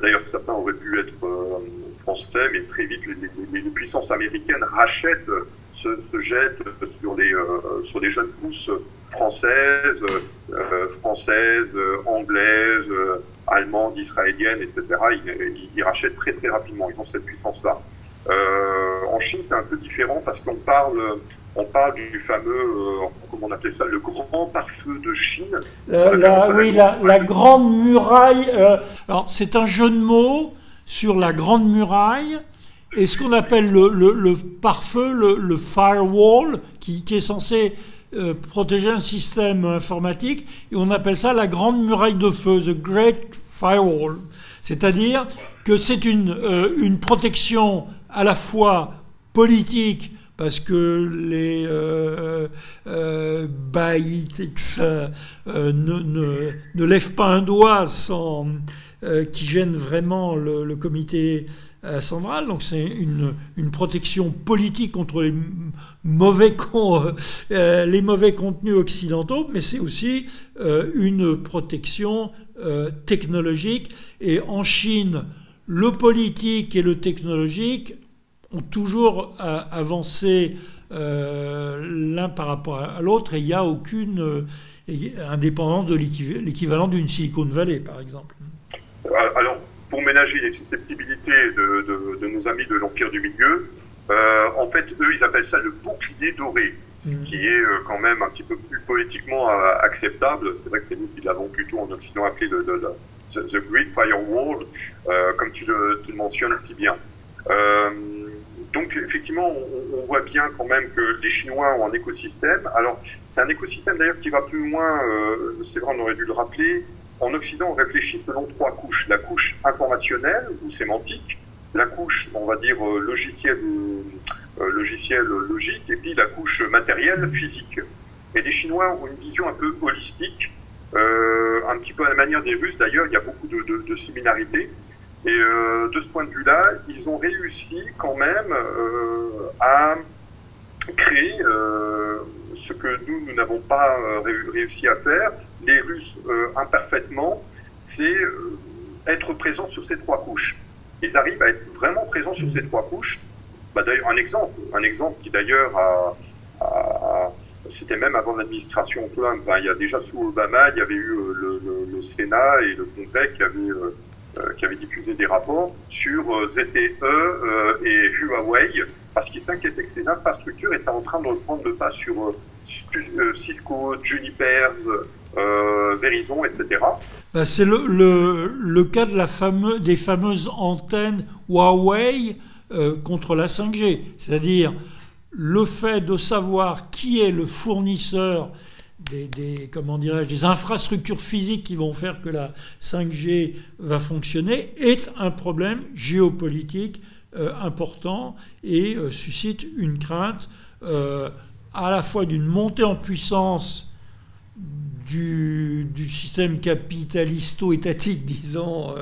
S3: d'ailleurs, certains auraient pu être euh, français, mais très vite, les, les, puissances américaines rachètent, se, se jettent sur les, sur les jeunes pousses françaises, françaises, anglaises, allemandes, israéliennes, etc. Ils, ils, rachètent très très rapidement. Ils ont cette puissance-là. en Chine, c'est un peu différent parce qu'on parle on parle du fameux, euh, comment on appelait ça, le grand pare-feu de Chine.
S2: La, oui, la, grande muraille. Euh, alors, c'est un jeu de mots sur la grande muraille et ce qu'on appelle le, le, pare-feu, le, firewall, qui, est censé euh, protéger un système informatique, et on appelle ça la grande muraille de feu, the Great Firewall. C'est-à-dire que c'est une, une protection à la fois politique, parce que les euh, euh, euh, ne, lèvent pas un doigt sans, euh, qui gêne vraiment le, comité central. Donc c'est une, protection politique contre les mauvais, les mauvais contenus occidentaux, mais c'est aussi une protection technologique. Et en Chine, le politique et le technologique ont toujours euh, avancé euh, l'un par rapport à l'autre et il n'y a aucune euh, indépendance de l'équivalent d'une Silicon Valley, par exemple.
S3: Alors, pour ménager les susceptibilités de, nos amis de l'Empire du Milieu, en fait, eux, ils appellent ça le bouclier doré, ce mm. qui est quand même un petit peu plus poétiquement acceptable. C'est vrai que c'est nous qui l'avons plutôt en Occident appelé le, The Great Firewall, comme tu le, tu le mentionnes si bien. Euh, donc effectivement, on, voit bien quand même que les Chinois ont un écosystème. Alors c'est un écosystème d'ailleurs qui va plus loin, euh, c'est vrai, on aurait dû le rappeler. En Occident, on réfléchit selon trois couches. La couche informationnelle ou sémantique, la couche, on va dire, euh, logiciel, euh, logiciel logique, et puis la couche matérielle physique. Et les Chinois ont une vision un peu holistique, euh, un petit peu à la manière des Russes d'ailleurs, il y a beaucoup de, de similarités. Et euh, de ce point de vue-là, ils ont réussi quand même euh, à créer euh, ce que nous, nous n'avons pas réussi à faire, les Russes imparfaitement, c'est être présents sur ces trois couches. Ils arrivent à être vraiment présents sur ces trois couches. Bah, d'ailleurs, un exemple, un exemple qui d'ailleurs a, a, c'était même avant l'administration Trump. Hein, il y a déjà sous Obama, il y avait eu le, le, le Sénat et le Congrès qui avaient euh, qui avait diffusé des rapports sur euh, ZTE euh, et Huawei parce qu'ils s'inquiétaient que ces infrastructures étaient en train de reprendre le pas sur Cisco, Juniper, Verizon, etc.
S2: Bah, c'est le, le, le, cas de la des fameuses antennes Huawei contre la 5G. C'est-à-dire le fait de savoir qui est le fournisseur des, comment des infrastructures physiques qui vont faire que la 5G va fonctionner est un problème géopolitique euh, important et euh, suscite une crainte euh, à la fois d'une montée en puissance du, du système capitalisto-étatique, *laughs* disons,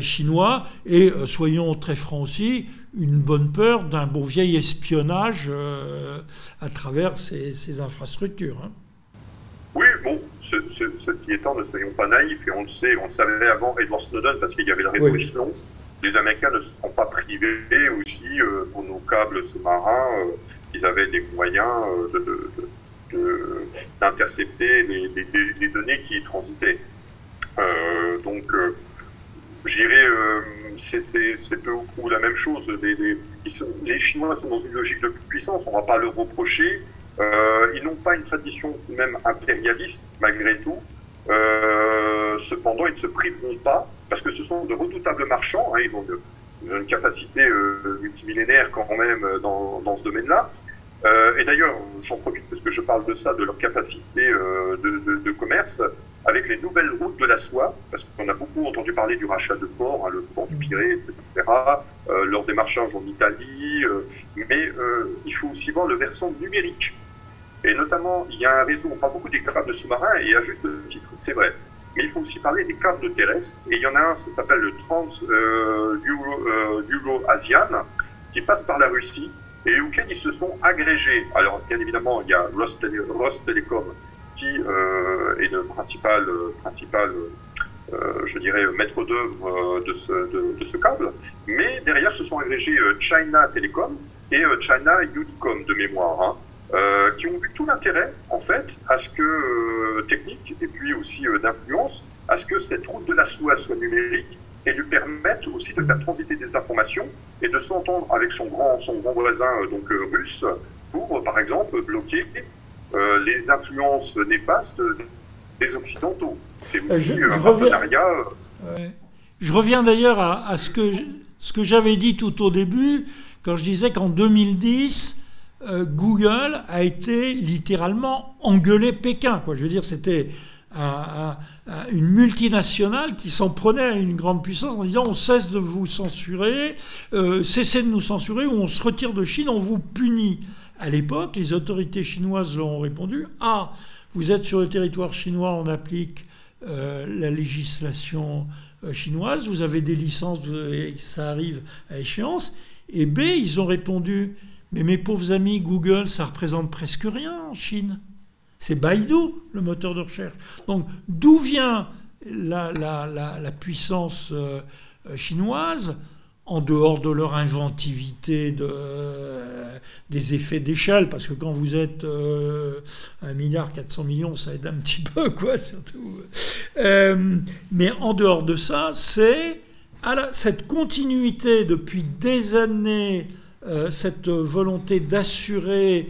S2: chinois, et, soyons très francs aussi, une bonne peur d'un bon vieil espionnage euh, à travers ces, infrastructures. Hein.
S3: Oui, bon, ce, qui étant, ne soyons pas naïfs, et on le sait, on le savait avant Edward Snowden parce qu'il y avait la révolution. Les Américains ne se sont pas privés aussi euh, pour nos câbles sous-marins. Euh, ils avaient des moyens d'intercepter les, les, données qui y transitaient. donc, J'irais, euh, c'est peu ou prou la même chose. Les, les, les, Chinois sont dans une logique de puissance, on ne va pas leur reprocher. Euh, ils n'ont pas une tradition même impérialiste, malgré tout. Euh, cependant, ils ne se priveront pas, parce que ce sont de redoutables marchands, hein, ils, ont de, une capacité euh, multimillénaire quand même dans, dans ce domaine-là. Euh, et d'ailleurs, j'en profite parce que je parle de ça, de leur capacité euh, de, commerce. avec les nouvelles routes de la soie, parce qu'on a beaucoup entendu parler du rachat de ports, hein, le port du Pirée, etc., euh, lors des marchages en Italie, euh, mais il faut aussi voir le versant numérique. Et notamment, il y a un réseau, on parle beaucoup des câbles sous-marins, et à juste titre, c'est vrai. Mais il faut aussi parler des câbles terrestres, et il y en a un, ça s'appelle le Trans-Euro-Asian, qui passe par la Russie, et auquel ils se sont agrégés. Alors, bien évidemment, il y a Rostelecom, qui euh, est le principal, principal euh, je dirais, maître d'œuvre de ce, de, ce câble. Mais derrière se sont agrégés China Telecom et China Unicom de mémoire. Hein. Euh, qui ont vu tout l'intérêt, en fait, à ce que, euh, technique et puis aussi euh, d'influence, à ce que cette route de la soie soit numérique et lui permette aussi de faire transiter des informations et de s'entendre avec son grand, son grand voisin donc russe pour, par exemple, bloquer les influences néfastes des Occidentaux. C'est aussi je, un partenariat.
S2: Je reviens d'ailleurs à, à, ce que, ce que j'avais dit tout au début, quand je disais qu'en 2010, euh, Google a été littéralement engueulé Pékin. Quoi. Je veux dire, c'était une multinationale qui s'en prenait à une grande puissance en disant on cesse de vous censurer, euh, cessez de nous censurer ou on se retire de Chine, on vous punit. À l'époque, les autorités chinoises leur ont répondu Ah, vous êtes sur le territoire chinois, on applique euh, la législation chinoise, vous avez des licences, ça arrive à échéance. Et B, ils ont répondu mais mes pauvres amis, Google, ça représente presque rien en Chine. C'est Baidu, le moteur de recherche. Donc d'où vient la, puissance euh, chinoise en dehors de leur inventivité, euh, des effets d'échelle, parce que quand vous êtes euh, 1 milliard 400 millions, ça aide un petit peu, quoi, surtout. Euh, mais en dehors de ça, c'est cette continuité depuis des années euh, cette volonté d'assurer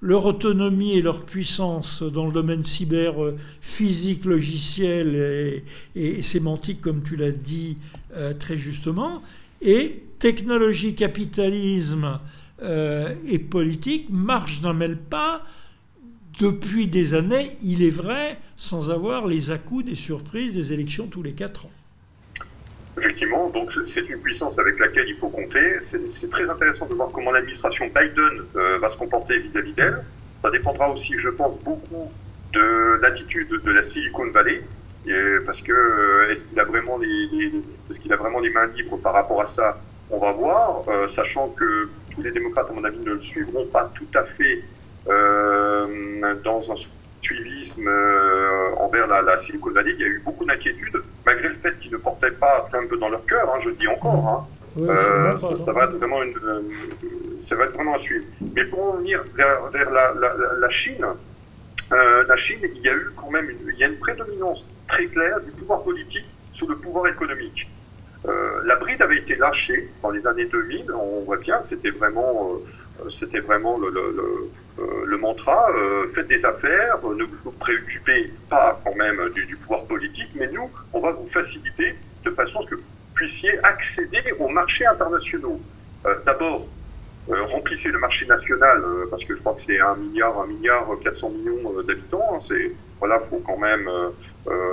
S2: leur autonomie et leur puissance dans le domaine cyber euh, physique, logiciel et, sémantique, comme tu l'as dit euh, très justement, et technologie, capitalisme et politique marchent d'un même pas depuis des années, il est vrai, sans avoir les à-coups des surprises des élections tous les quatre ans.
S3: Effectivement, donc c'est une puissance avec laquelle il faut compter. C'est très intéressant de voir comment l'administration Biden euh, va se comporter vis-à-vis d'elle. Ça dépendra aussi, je pense, beaucoup de l'attitude de la Silicon Valley, parce que euh, est-ce qu'il a vraiment les, est-ce qu'il a vraiment les mains libres par rapport à ça? On va voir, euh, sachant que tous les démocrates, à mon avis, ne le suivront pas tout à fait dans un suivisme euh, envers la, Silicon Valley. Il y a eu beaucoup d'inquiétudes, malgré le fait qu'ils ne portaient pas Trump dans leur cœur, hein, je le dis encore. Hein. Euh, ça, va être vraiment une, euh, ça va être vraiment à suivre. Mais pour en venir vers, vers la, la, la, Chine, la Chine, il y a eu quand même une, il y a une prédominance très claire du pouvoir politique sur le pouvoir économique. la bride avait été lâchée dans les années 2000, on voit bien, c'était vraiment, c'était vraiment le, le le mantra euh, faites des affaires, ne vous préoccupez pas quand même du, pouvoir politique, mais nous, on va vous faciliter de façon à ce que vous puissiez accéder aux marchés internationaux. Euh, d'abord, remplissez le marché national, parce que je crois que c'est un milliard, un milliard 400 millions d'habitants. Hein, c'est voilà, faut quand même.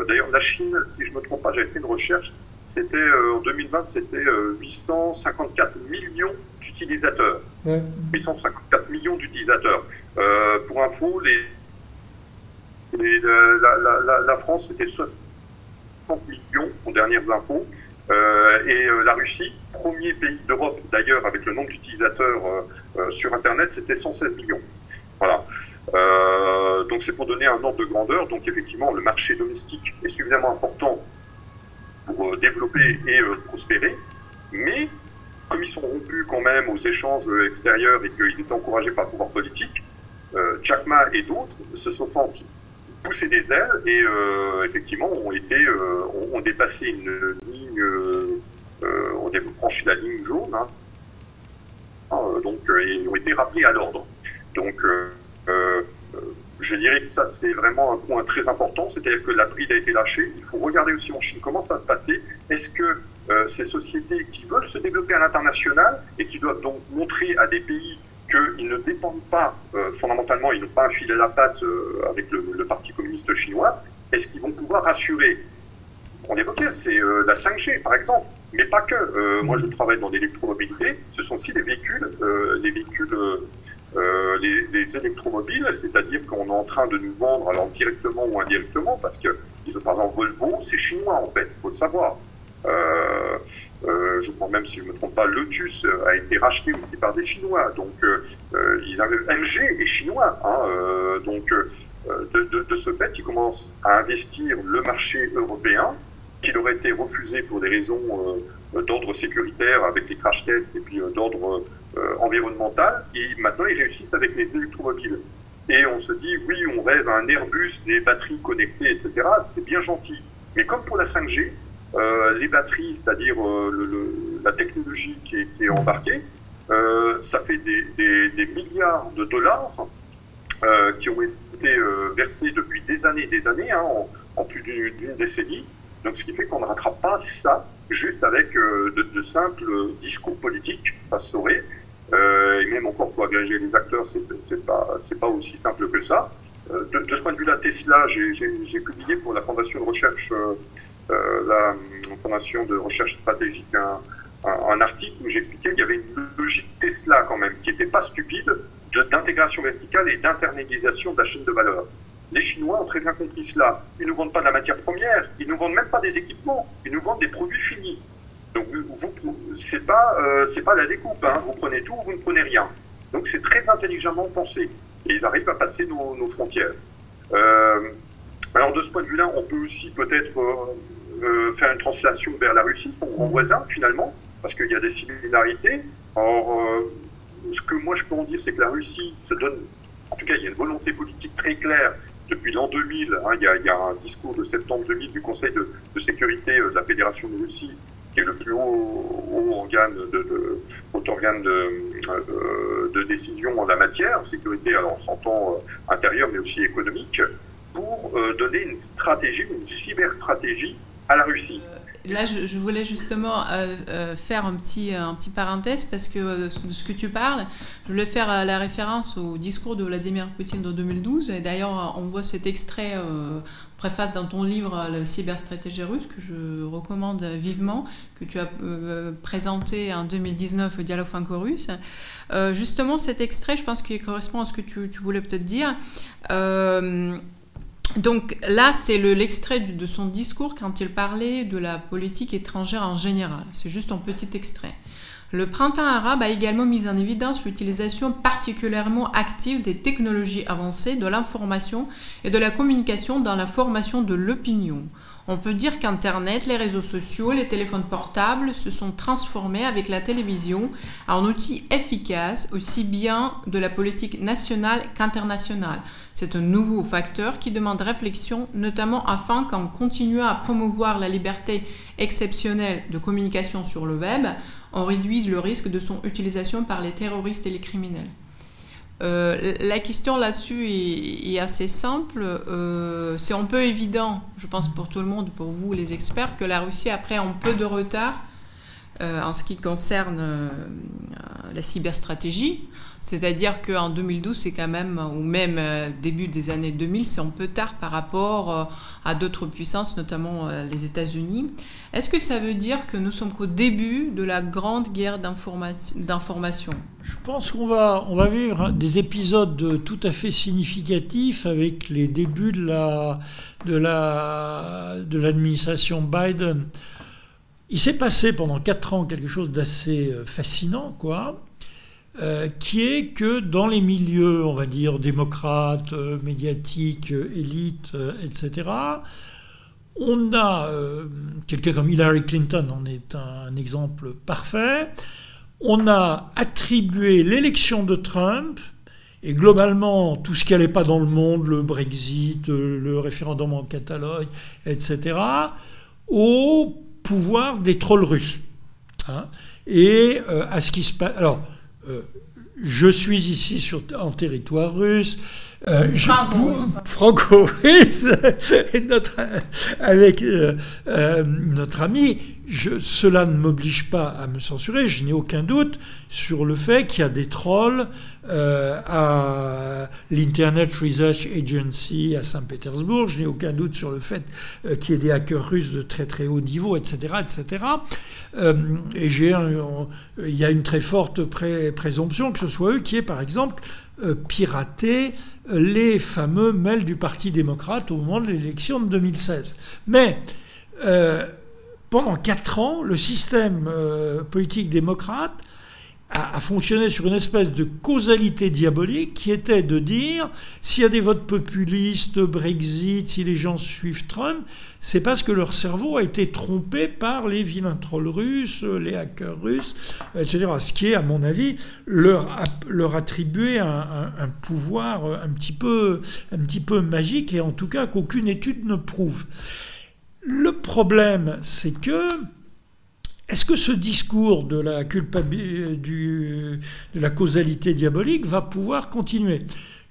S3: D'ailleurs, la Chine, si je ne me trompe pas, j'avais fait une recherche. C'était en 2020, c'était 854 millions d'utilisateurs. 854 millions d'utilisateurs. Euh, pour info, les, la, France, c'était 60 millions aux dernières infos. Euh, et euh, la Russie, premier pays d'Europe d'ailleurs avec le nombre d'utilisateurs sur Internet, c'était 116 millions. Voilà. donc c'est pour donner un ordre de grandeur. Donc effectivement, le marché domestique est suffisamment important pour développer et prospérer. Mais comme ils sont rompus quand même aux échanges extérieurs et qu'ils étaient encouragés par le pouvoir politique, euh, Jack et d'autres se sont sentis pousser des ailes et euh, effectivement ont été euh, ont, dépassé une ligne, ont franchi la ligne jaune, hein. donc et ont été rappelés à l'ordre. Donc je dirais que ça, c'est vraiment un point très important, c'est-à-dire que la bride a été lâchée. Il faut regarder aussi en Chine comment ça va se passer. Est-ce que euh, ces sociétés qui veulent se développer à l'international et qui doivent donc montrer à des pays qu'ils ne dépendent pas, euh, fondamentalement, ils n'ont pas infilé la patte euh, avec le, Parti communiste chinois, est-ce qu'ils vont pouvoir rassurer? On évoquait, c'est la 5G par exemple, mais pas que. moi, je travaille dans l'électromobilité. Ce sont aussi les véhicules, les véhicules euh, les, les, électromobiles, c'est-à-dire qu'on est en train de nous vendre, alors directement ou indirectement, parce que, par exemple, Volvo, c'est chinois en fait, il faut le savoir. Euh, euh, je crois même, si je ne me trompe pas, Lotus a été racheté aussi par des Chinois. Donc, ils avaient, MG est chinois. Hein, donc, de, ce fait, ils commencent à investir le marché européen, qui leur été refusé pour des raisons d'ordre sécuritaire avec les crash tests et puis d'ordre environnementale, et maintenant ils réussissent avec les électromobiles. Et on se dit, oui, on rêve un Airbus, des batteries connectées, etc. C'est bien gentil. Mais comme pour la 5G, euh, les batteries, c'est-à-dire euh, la technologie qui est, embarquée, euh, ça fait des, milliards de dollars euh, qui ont été versés depuis des années et des années, hein, en, en, plus d'une décennie. Donc ce qui fait qu'on ne rattrape pas ça juste avec de, de, simples discours politiques, ça se saurait. Euh, et même encore, il faut agréger les acteurs, c'est pas, pas aussi simple que ça. Euh, de, ce point de vue-là, Tesla, j'ai publié pour la Fondation de recherche, euh, la Fondation de recherche stratégique, un article où j'expliquais qu'il y avait une logique Tesla quand même, qui n'était pas stupide, d'intégration verticale et d'internalisation de la chaîne de valeur. Les Chinois ont très bien compris cela. Ils ne nous vendent pas de la matière première, ils ne nous vendent même pas des équipements, ils nous vendent des produits finis. Donc, vous, c'est pas, euh, c'est pas la découpe. Hein. Vous prenez tout, vous ne prenez rien. Donc, c'est très intelligemment pensé. Et ils arrivent à passer nos, frontières. Euh, alors, de ce point de vue-là, on peut aussi peut-être euh, faire une translation vers la Russie, son voisin, finalement, parce qu'il y a des similarités. Or, ce que moi je peux en dire, c'est que la Russie se donne, en tout cas, il y a une volonté politique très claire depuis l'an 2000. Hein, il, y a, un discours de septembre 2000 du Conseil de sécurité de la Fédération de Russie qui est le plus haut, organe, de, de, organe euh, de, décision en la matière, sécurité, alors s'entend euh, intérieure mais aussi économique, pour euh, donner une stratégie, une cyberstratégie à la Russie.
S1: Là, je, voulais justement euh, euh, faire un petit, un petit parenthèse parce que euh, de ce que tu parles, je voulais faire la référence au discours de Vladimir Poutine de 2012. Et d'ailleurs, on voit cet extrait euh, préface dans ton livre La cyberstratégie russe que je recommande vivement, que tu as euh, présenté en 2019 au Dialogue franco-russe. Euh, justement, cet extrait, je pense qu'il correspond à ce que tu voulais peut-être dire. Donc là, c'est l'extrait le, de son discours quand il parlait de la politique étrangère en général. C'est juste un petit extrait. Le printemps arabe a également mis en évidence l'utilisation particulièrement active des technologies avancées de l'information et de la communication dans la formation de l'opinion. On peut dire qu'Internet, les réseaux sociaux, les téléphones portables se sont transformés avec la télévision en outils efficaces aussi bien de la politique nationale qu'internationale. C'est un nouveau facteur qui demande réflexion, notamment afin qu'en continuant à promouvoir la liberté exceptionnelle de communication sur le web, on réduise le risque de son utilisation par les terroristes et les criminels. Euh, la question là-dessus est, assez simple. Euh, c'est un peu évident, je pense pour tout le monde, pour vous les experts, que la Russie a pris un peu de retard euh, en ce qui concerne la cyberstratégie. C'est-à-dire qu'en 2012, c'est quand même, ou même euh, début des années 2000, c'est un peu tard par rapport euh, à d'autres puissances, notamment euh, les États-Unis. Est-ce que ça veut dire que nous sommes qu'au début de la grande guerre d'information?
S2: Je pense qu'on va, on va vivre des épisodes tout à fait significatifs avec les débuts de la, de la, de l'administration Biden. Il s'est passé pendant quatre ans quelque chose d'assez fascinant, quoi. Euh, qui est que dans les milieux, on va dire, démocrates, euh, médiatiques, euh, élites, etc., on a quelqu'un comme Hillary Clinton en est un, exemple parfait. On a attribué l'élection de Trump et globalement tout ce qui n'allait pas dans le monde, le Brexit, le référendum en Catalogne, etc., au pouvoir des trolls russes. Hein, et à ce qui se passe. Alors, je suis ici en territoire russe,
S1: Euh,
S2: Franco-russe, *laughs* notre, avec euh, euh, notre ami, je, cela ne m'oblige pas à me censurer, je n'ai aucun doute sur le fait qu'il y a des trolls à l'Internet Research Agency à Saint-Pétersbourg, je n'ai aucun doute sur le fait qu'il y ait des hackers russes de très très haut niveau, etc. etc. et j'ai il y a une très forte présomption que ce soit eux qui aient, par exemple, euh, pirater les fameux mails du Parti démocrate au moment de l'élection de 2016. Mais euh, pendant quatre ans, le système euh, politique démocrate a, fonctionné sur une espèce de causalité diabolique qui était de dire s'il y a des votes populistes, Brexit, si les gens suivent Trump, c'est parce que leur cerveau a été trompé par les vilains trolls russes, les hackers russes, etc. Ce qui est, à mon avis, leur, leur attribuer un, un, pouvoir un petit, peu, un petit peu magique et en tout cas qu'aucune étude ne prouve. Le problème, c'est que est-ce que ce discours de la, du, de la causalité diabolique va pouvoir continuer?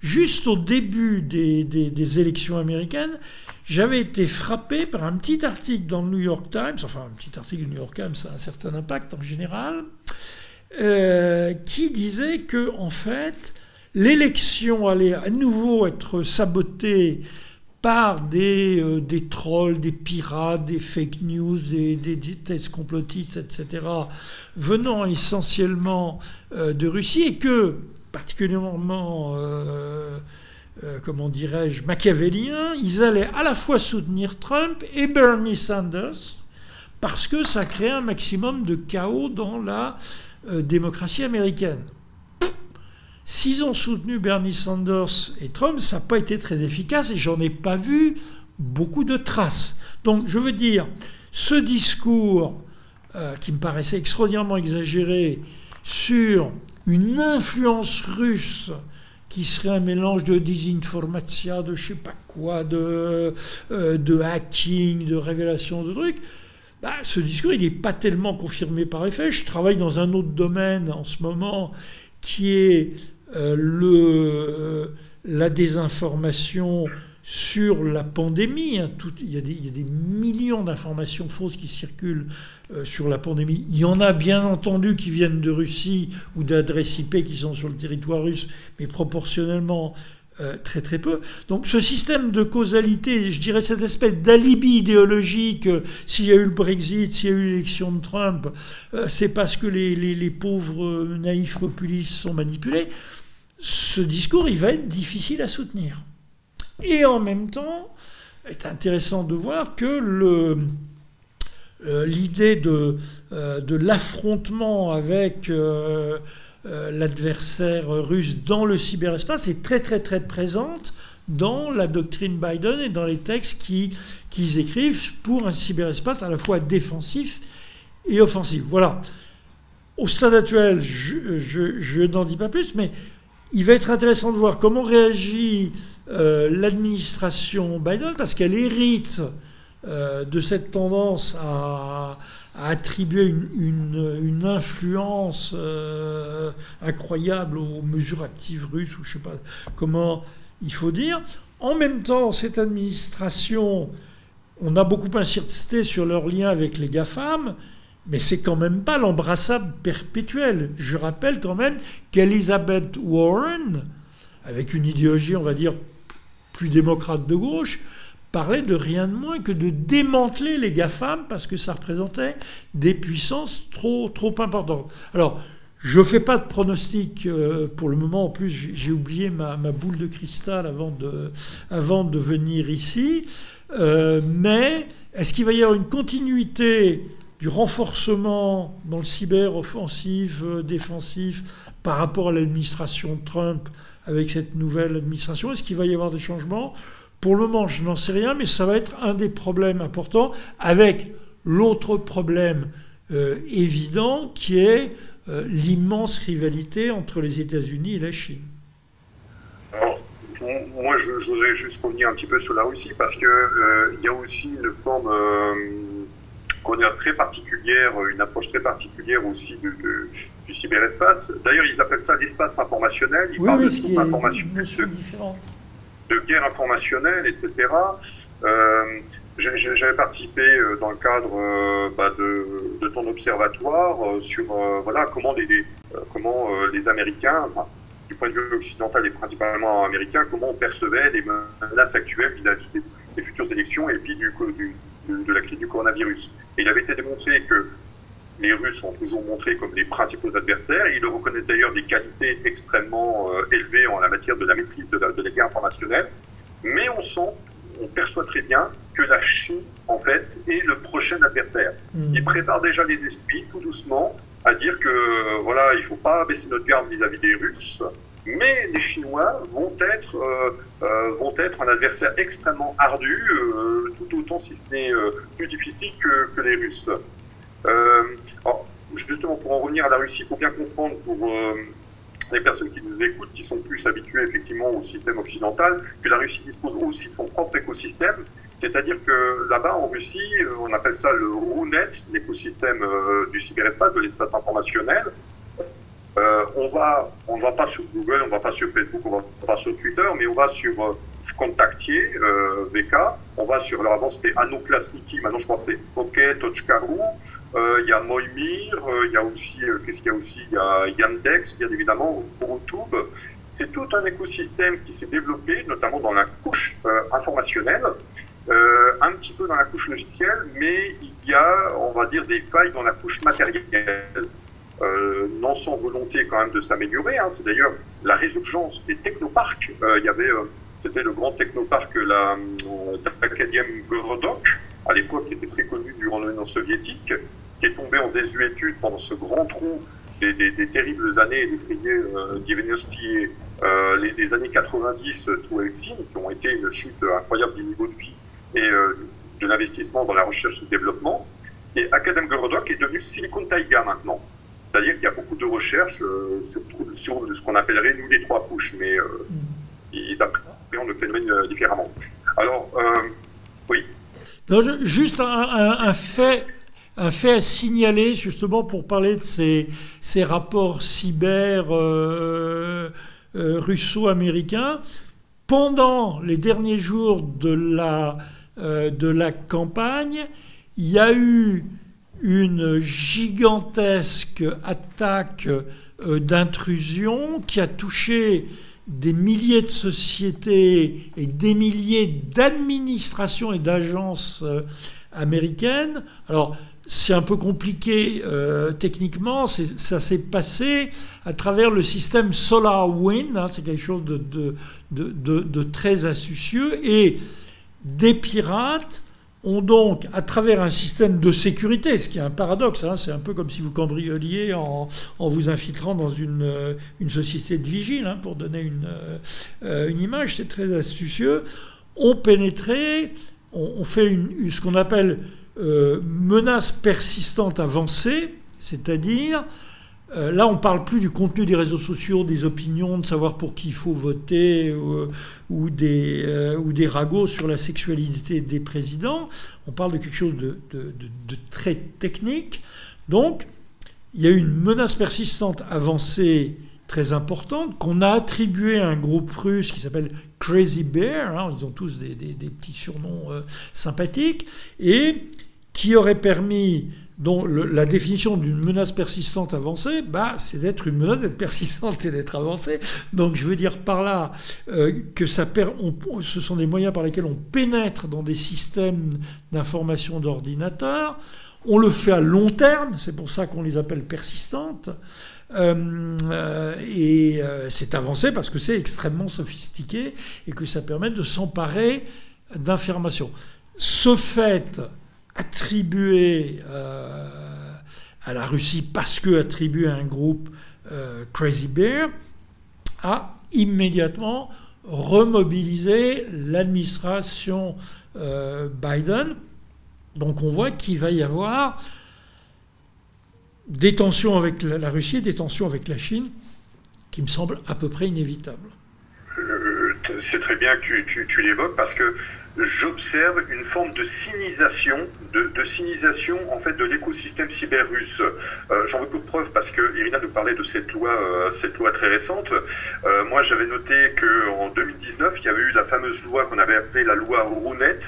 S2: Juste au début des, élections américaines, j'avais été frappé par un petit article dans le New York Times, enfin un petit article du New York Times, a un certain impact en général, euh, qui disait que en fait l'élection allait à nouveau être sabotée par des, euh, des, trolls, des pirates, des fake news, des, des, thèses complotistes, etc., venant essentiellement euh, de Russie, et que, particulièrement, euh, comment dirais-je, machiavéliens, ils allaient à la fois soutenir Trump et Bernie Sanders, parce que ça crée un maximum de chaos dans la démocratie américaine. S'ils ont soutenu Bernie Sanders et Trump, ça n'a pas été très efficace et j'en ai pas vu beaucoup de traces. Donc je veux dire, ce discours euh, qui me paraissait extraordinairement exagéré sur une influence russe qui serait un mélange de désinformation, de je sais pas quoi, de, euh, de hacking, de révélation de trucs, bah, ce discours, il n'est pas tellement confirmé par effet. Je travaille dans un autre domaine en ce moment qui est le, la désinformation sur la pandémie. Hein, il, y a des, millions d'informations fausses qui circulent euh, sur la pandémie. Il y en a bien entendu qui viennent de Russie ou d'adresses IP qui sont sur le territoire russe, mais proportionnellement euh, très très peu. Donc ce système de causalité, je dirais cette espèce d'alibi idéologique, s'il y a eu le Brexit, s'il y a eu l'élection de Trump, c'est parce que les, pauvres naïfs populistes sont manipulés ce discours, il va être difficile à soutenir. Et en même temps, est intéressant de voir que euh, l'idée de, euh, de l'affrontement avec euh, l'adversaire russe dans le cyberespace est très très très présente dans la doctrine Biden et dans les textes qu'ils écrivent pour un cyberespace à la fois défensif et offensif. Voilà. Au stade actuel, je n'en dis pas plus, mais il va être intéressant de voir comment réagit euh, l'administration Biden, parce qu'elle hérite euh, de cette tendance à, attribuer une, influence euh, incroyable aux mesures actives russes, ou je ne sais pas comment il faut dire. En même temps, cette administration, on a beaucoup insisté sur leur lien avec les GAFAM, mais c'est quand même pas l'embrassade perpétuelle. Je rappelle quand même qu'Elizabeth Warren, avec une idéologie, on va dire, plus démocrate de gauche, parlait de rien de moins que de démanteler les GAFAM parce que ça représentait des puissances trop, trop importantes. Alors, je ne fais pas de pronostic euh, pour le moment. En plus, j'ai oublié ma, boule de cristal avant de, venir ici. Euh, mais est-ce qu'il va y avoir une continuité du renforcement dans le cyber offensif, euh, défensif par rapport à l'administration Trump avec cette nouvelle administration Est-ce qu'il va y avoir des changements? Pour le moment, je n'en sais rien, mais ça va être un des problèmes importants avec l'autre problème euh, évident qui est euh, l'immense rivalité entre les États-Unis et la Chine.
S3: Alors, moi, je, voudrais juste revenir un petit peu sur la Russie parce qu'il il y a aussi une forme très particulière, une approche très particulière aussi de, du cyberespace. D'ailleurs, ils appellent ça l'espace informationnel. Ils
S2: parlent de informationnel.
S3: de guerre informationnelle, etc. J'avais participé dans le cadre bah, de, de, ton observatoire sur voilà comment les, comment les Américains, du point de vue occidental et principalement américain, comment on percevait les menaces actuelles vis-à-vis des, futures élections et puis du, du, de, la crise du coronavirus. Et il avait été démontré que les Russes sont toujours montrés comme les principaux adversaires. Ils reconnaissent d'ailleurs des qualités extrêmement euh, élevées en la matière de la maîtrise de la, de guerre informationnelle. Mais on sent, on perçoit très bien que la Chine, en fait, est le prochain adversaire. Mmh. Ils préparent déjà les esprits, tout doucement, à dire que voilà, il faut pas baisser notre garde vis-à-vis des Russes, mais les Chinois vont être euh, euh, vont être un adversaire extrêmement ardu, euh, tout autant si ce n'est plus difficile que, que les Russes. Alors, justement, pour en revenir à la Russie, il faut bien comprendre pour les personnes qui nous écoutent, qui sont plus habituées effectivement au système occidental, que la Russie dispose aussi de son propre écosystème c'est-à-dire que là-bas, en Russie, on appelle ça le RUNET, l'écosystème du cyberespace, de l'espace informationnel. Euh, on va, on va pas sur Google, on va pas sur Facebook, on va pas sur Twitter, mais on va sur euh, Contactier, euh, VK, on va sur, alors avant c'était Anoklasniki, maintenant je pense c'est Pocket, Tochkaru, il y a Moimir, il y a aussi, qu'est-ce qu'il y a aussi? Il y a Yandex, bien évidemment, YouTube. C'est tout un écosystème qui s'est développé, notamment dans la couche informationnelle, euh, un petit peu dans la couche logicielle, mais il y a, on va dire, des failles dans la couche matérielle. Euh, non sans volonté quand même de s'améliorer. Hein. C'est d'ailleurs la résurgence des technoparcs. Euh, il y avait, euh, c'était le grand technoparc la l'Académie Gorodok, à l'époque qui était très connu durant l'Union soviétique, qui est tombé en désuétude pendant ce grand trou des, des, des terribles années des euh, euh, les, les, années 90 sous Helsinki, qui ont été une chute incroyable du niveau de vie et euh, de l'investissement dans la recherche et le développement. Et Academ Gorodok est devenu Silicon Taiga maintenant. C'est-à-dire qu'il y a beaucoup de recherches euh, sur, sur, ce qu'on appellerait nous les trois couches, mais euh, ils appréhendent le phénomène euh, différemment. Alors, oui.
S2: Non, juste un, un, un, fait. Un fait à signaler justement pour parler de ces, ces rapports cyber russo-américains. Pendant les derniers jours de la euh, de la campagne, il y a eu une gigantesque attaque euh, d'intrusion qui a touché des milliers de sociétés et des milliers d'administrations et d'agences euh, américaines. Alors, c'est un peu compliqué techniquement, ça s'est passé à travers le système SolarWind, hein, c'est quelque chose de, de, très astucieux, et des pirates ont donc, à travers un système de sécurité, ce qui est un paradoxe, hein, c'est un peu comme si vous cambrioliez en, vous infiltrant dans une, euh, une société de vigile, hein, pour donner une, euh, une image, c'est très astucieux, ont pénétré, ont, fait ce qu'on appelle euh, menace persistante avancée, c'est-à-dire euh, là, on parle plus du contenu des réseaux sociaux, des opinions, de savoir pour qui il faut voter euh, ou, des, euh, des ragots sur la sexualité des présidents. On parle de quelque chose de, très technique. Donc, il y a une menace persistante avancée très importante qu'on a attribuée à un groupe russe qui s'appelle Crazy Bear. Hein, ils ont tous des, des petits surnoms sympathiques et qui aurait permis dont la définition d'une menace persistante avancée, bah, c'est d'être une menace d'être persistante et d'être avancée. Donc je veux dire par là euh, que ça ce sont des moyens par lesquels on pénètre dans des systèmes d'information d'ordinateur. On le fait à long terme, c'est pour ça qu'on les appelle persistantes. Euh, euh, et c'est avancé parce que c'est extrêmement sophistiqué et que ça permet de s'emparer d'informations. Ce fait attribué euh, à la Russie parce que attribué à un groupe euh, Crazy Bear, a immédiatement remobilisé l'administration euh, Biden. Donc on voit qu'il va y avoir des tensions avec la, Russie des tensions avec la Chine qui me semblent à peu près inévitables.
S3: C'est très bien que tu l'évoques parce que j'observe une forme de cynisation, de, de cynisation en fait de l'écosystème cyber russe. Euh, J'en veux pour preuve parce que Irina nous parlait de cette loi, euh, cette loi très récente. Euh, moi, j'avais noté que en 2019, il y avait eu la fameuse loi qu'on avait appelée la loi Rounet,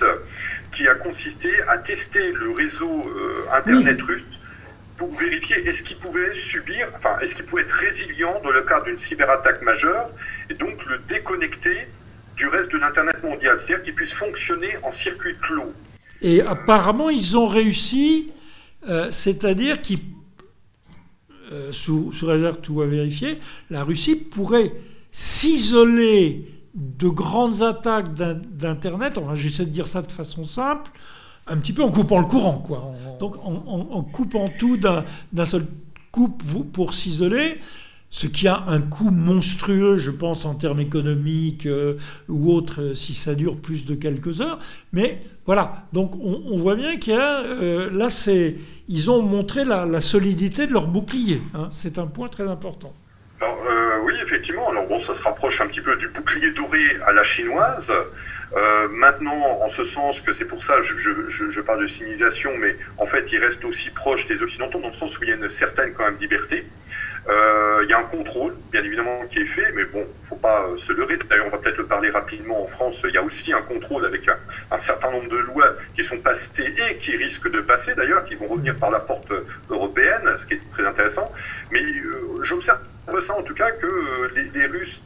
S3: qui a consisté à tester le réseau internet russe pour vérifier est-ce qu'il pouvait subir, enfin, est-ce qu'il pouvait être résilient dans le cas d'une cyberattaque majeure et donc le déconnecter du reste de l'Internet mondial, c'est-à-dire qu'il puisse fonctionner en circuit clos.
S2: Et apparemment, ils ont réussi, euh, c'est-à-dire qu'ils, euh, sous, sous réserve tout à vérifier, la Russie pourrait s'isoler de grandes attaques d'Internet, enfin, j'essaie de dire ça de façon simple, un petit peu en coupant le courant, quoi. Donc en, en, en coupant tout d'un seul coup pour, pour s'isoler ce qui a un coût monstrueux, je pense, en termes économiques euh, ou autres, euh, si ça dure plus de quelques heures. Mais voilà, donc on, voit bien qu'il y a, euh, là, ils ont montré la, solidité de leur bouclier. Hein. C'est un point très important.
S3: Alors, oui, effectivement. Alors bon, ça se rapproche un petit peu du bouclier doré à la chinoise. Maintenant, en ce sens que c'est pour ça je, je, parle de civilisation, mais en fait, il reste aussi proche des Occidentaux dans le sens où il y a une certaine quand même liberté. Euh, il y a un contrôle, bien évidemment, qui est fait, mais bon, faut pas se leurrer. D'ailleurs, on va peut-être le parler rapidement. En France, il y a aussi un contrôle avec un, certain nombre de lois qui sont passées et qui risquent de passer, d'ailleurs, qui vont revenir par la porte européenne, ce qui est très intéressant. Mais euh, j'observe ça, en tout cas, que euh, les, Russes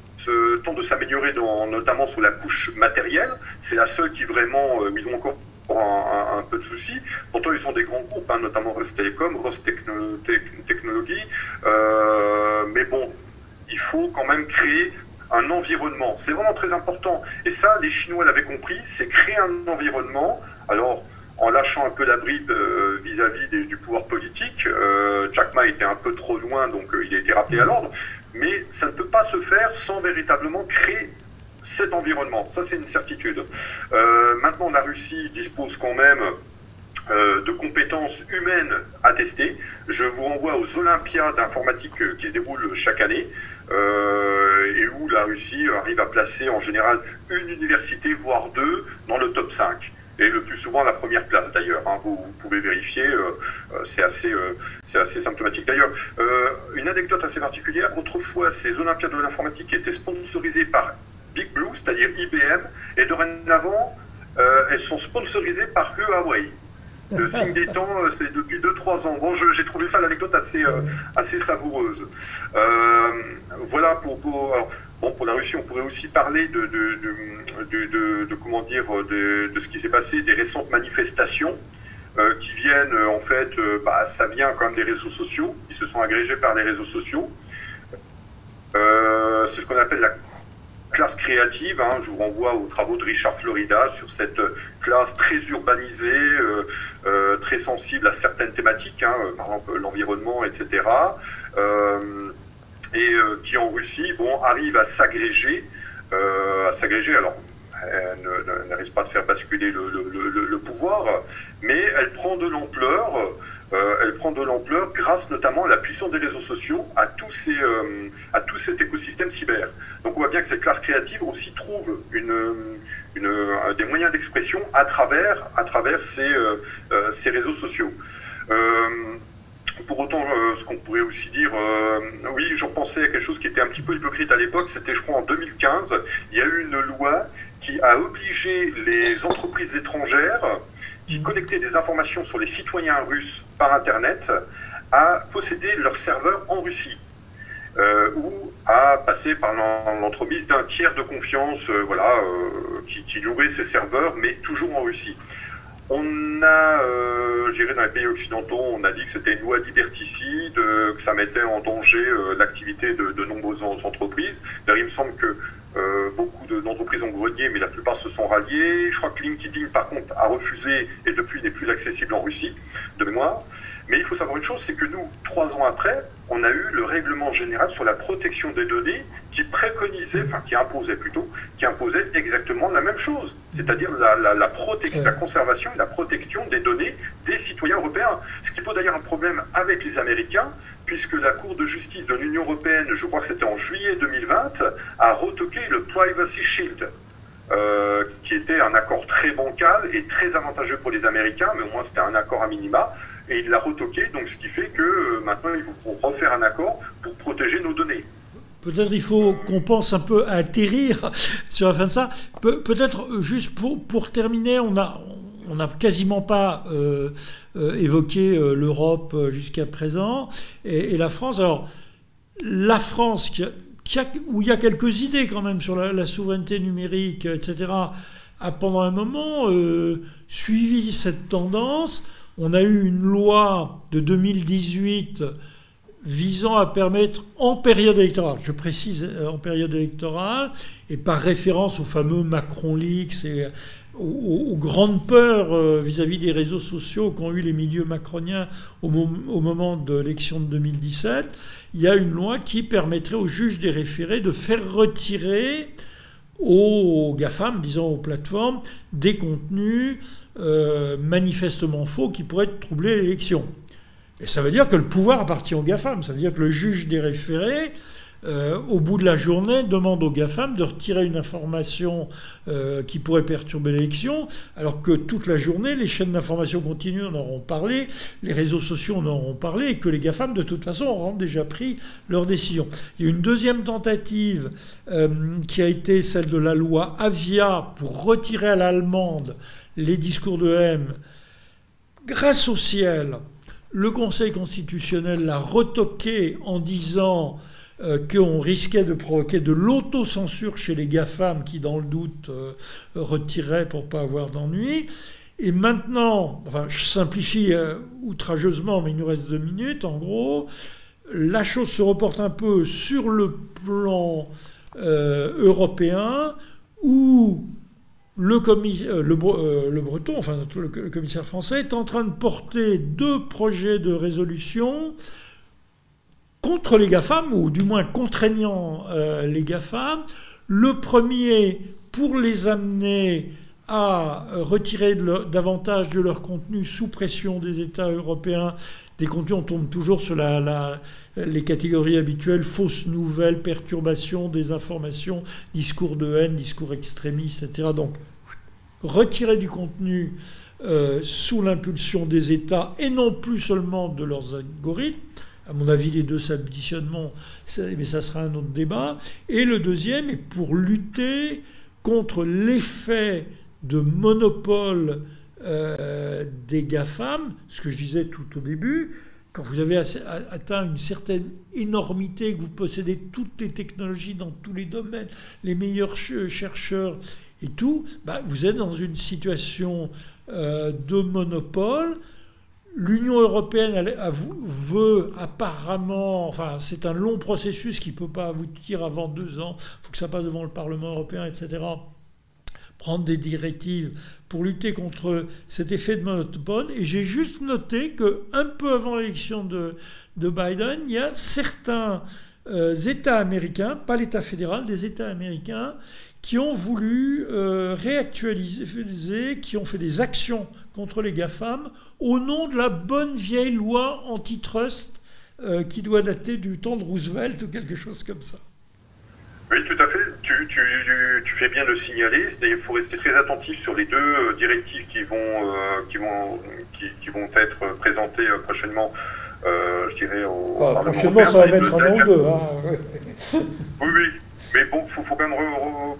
S3: tentent de s'améliorer, notamment sur la couche matérielle. C'est la seule qui vraiment, euh, ont encore un, peu de soucis. Pourtant, ils sont des grands groupes, hein, notamment Rostélécom, Rostechnologie. Euh, mais bon, il faut quand même créer un environnement. C'est vraiment très important. Et ça, les Chinois l'avaient compris, c'est créer un environnement. Alors, en lâchant un peu la bride euh, vis-à-vis -vis du pouvoir politique, euh, Jack Ma était un peu trop loin, donc il a été rappelé à l'ordre. Mais ça ne peut pas se faire sans véritablement créer cet environnement. Ça, c'est une certitude. Euh, maintenant, la Russie dispose quand même euh, de compétences humaines à tester. Je vous renvoie aux Olympiades informatiques qui se déroulent chaque année euh, et où la Russie arrive à placer en général une université, voire deux, dans le top 5 et le plus souvent la première place d'ailleurs. Hein, vous, pouvez vérifier, euh, c'est assez, euh, assez symptomatique. D'ailleurs, euh, une anecdote assez particulière. Autrefois, ces Olympiades de l'informatique étaient sponsorisées par Big Blue, c'est-à-dire IBM, et dorénavant, elles sont sponsorisées par Huawei. Le signe des temps, c'est depuis 2-3 ans. Bon, j'ai trouvé ça l'anecdote assez, assez savoureuse. voilà pour. pour alors, Bon, pour la Russie, on pourrait aussi parler de, de, de, comment dire, de, ce qui s'est passé, des récentes manifestations euh, qui viennent, euh, en fait, euh, bah, ça vient quand même des réseaux sociaux. Ils se sont agrégés par les réseaux sociaux. Euh, c'est ce qu'on appelle la classe créative. Hein. Je vous renvoie aux travaux de Richard Florida sur cette classe très urbanisée, euh, très sensible à certaines thématiques, hein, par exemple l'environnement, etc et euh, qui en Russie bon, arrive à s'agréger, euh, à s'agréger. Alors, elle n'arrive pas à faire basculer le, le, le, le, pouvoir, mais elle prend de l'ampleur. Euh, elle prend de l'ampleur grâce notamment à la puissance des réseaux sociaux, euh, à tout cet écosystème cyber. Donc on voit bien que cette classe créative aussi trouve une, des moyens d'expression à travers, ces, euh, ces réseaux sociaux. Pour autant, euh, ce qu'on pourrait aussi dire, euh, oui, j'en pensais à quelque chose qui était un petit peu hypocrite à l'époque, c'était je crois en 2015, il y a eu une loi qui a obligé les entreprises étrangères qui connectaient des informations sur les citoyens russes par Internet à posséder leurs serveurs en Russie. Euh, ou à passer par l'entremise d'un tiers de confiance euh, voilà, euh, qui, louerait ces serveurs, mais toujours en Russie. On a, j'irai dans les pays occidentaux, on a dit que c'était une loi liberticide, que ça mettait en danger l'activité de, de, nombreuses entreprises. D'ailleurs, il me semble que euh, beaucoup d'entreprises ont grenié, mais la plupart se sont ralliées. Je crois que LinkedIn, par contre, a refusé et depuis n'est plus accessible en Russie, de mémoire. Mais il faut savoir une chose, c'est que nous, trois ans après, on a eu le règlement général sur la protection des données qui préconisait, enfin qui imposait plutôt, qui imposait exactement la même chose, c'est-à-dire la, la, la, protection, la conservation et la protection des données des citoyens européens. Ce qui pose d'ailleurs un problème avec les Américains, puisque la Cour de justice de l'Union européenne, je crois que c'était en juillet 2020, a retoqué le Privacy Shield. qui était un accord très bancal et très avantageux pour les Américains, mais au moins c'était un accord à minima. Et il l'a retoqué, donc ce qui fait que maintenant il faut refaire un accord pour protéger nos données.
S2: Peut-être il faut qu'on pense un peu à atterrir *laughs* sur la fin de ça. peut-être juste pour, pour terminer, on a, on n'a quasiment pas euh, euh, évoqué euh, l'Europe jusqu'à présent et, la France. Alors, la France, où il y a quelques idées quand même sur la, souveraineté numérique, etc., a pendant un moment suivi cette tendance. On a eu une loi de 2018 visant à permettre en période électorale, je précise en période électorale, et par référence au fameux Macron Leaks et aux, grandes peurs euh, vis-à-vis des réseaux sociaux qu'ont eu les milieux macroniens au, moment de l'élection de 2017, il y a une loi qui permettrait aux juges des référés de faire retirer aux GAFAM, disons aux plateformes, des contenus euh, manifestement faux qui pourraient troubler l'élection. Et ça veut dire que le pouvoir appartient aux GAFAM, ça veut dire que le juge des référés euh, au bout de la journée, demande aux GAFAM de retirer une information euh, qui pourrait perturber l'élection, alors que toute la journée, les chaînes d'information continue en auront parlé, les réseaux sociaux en auront parlé, et que les GAFAM, de toute façon, auront déjà pris leur décision. Il y a une deuxième tentative qui a été celle de la loi Avia pour retirer à l'allemande les discours de haine. Grâce au ciel, le Conseil constitutionnel l'a retoqué en disant euh, qu'on risquait de provoquer de l'autocensure chez les GAFAM qui, dans le doute, euh, retiraient pour pas avoir d'ennui. Et maintenant, enfin, je simplifie euh, outrageusement, mais il nous reste deux minutes, en gros, la chose se reporte un peu sur le plan européen où le, le, breton, enfin le, commissaire français, est en train de porter deux projets de résolution contre les GAFAM, ou du moins contraignant euh, les GAFAM. Le premier, pour les amener à retirer davantage de leur contenu sous pression des États européens. Des contenus, on tombe toujours sur les catégories habituelles, fausses nouvelles, perturbations, désinformation, discours de haine, discours extrémistes, etc. Donc, retirer du contenu euh, sous l'impulsion des États et non plus seulement de leurs algorithmes à mon avis, les deux s'additionnent, mais ça sera un autre débat. Et le deuxième est pour lutter contre l'effet de monopole euh, des GAFAM, ce que je disais tout au début, quand vous avez atteint une certaine énormité, que vous possédez toutes les technologies dans tous les domaines, les meilleurs chercheurs et tout, bah, vous êtes dans une situation euh, de monopole L'Union européenne veut apparemment, enfin c'est un long processus qui ne peut pas aboutir avant deux ans, il faut que ça passe devant le Parlement européen, etc., prendre des directives pour lutter contre cet effet de monopole. Et j'ai juste noté qu'un peu avant l'élection de, Biden, il y a certains euh, États américains, pas l'État fédéral, des États américains, qui ont voulu euh, réactualiser, qui ont fait des actions contre les GAFAM au nom de la bonne vieille loi antitrust euh, qui doit dater du temps de Roosevelt ou quelque chose comme ça.
S3: Oui, tout à fait. Tu, tu, tu fais bien de le signaler. Il faut rester très attentif sur les deux euh, directives qui vont, qui vont, qui, vont être présentées prochainement je dirais, au
S2: ah, Prochainement, ça va mettre un an ou deux. Hein.
S3: oui, oui. Mais bon, il faut, quand même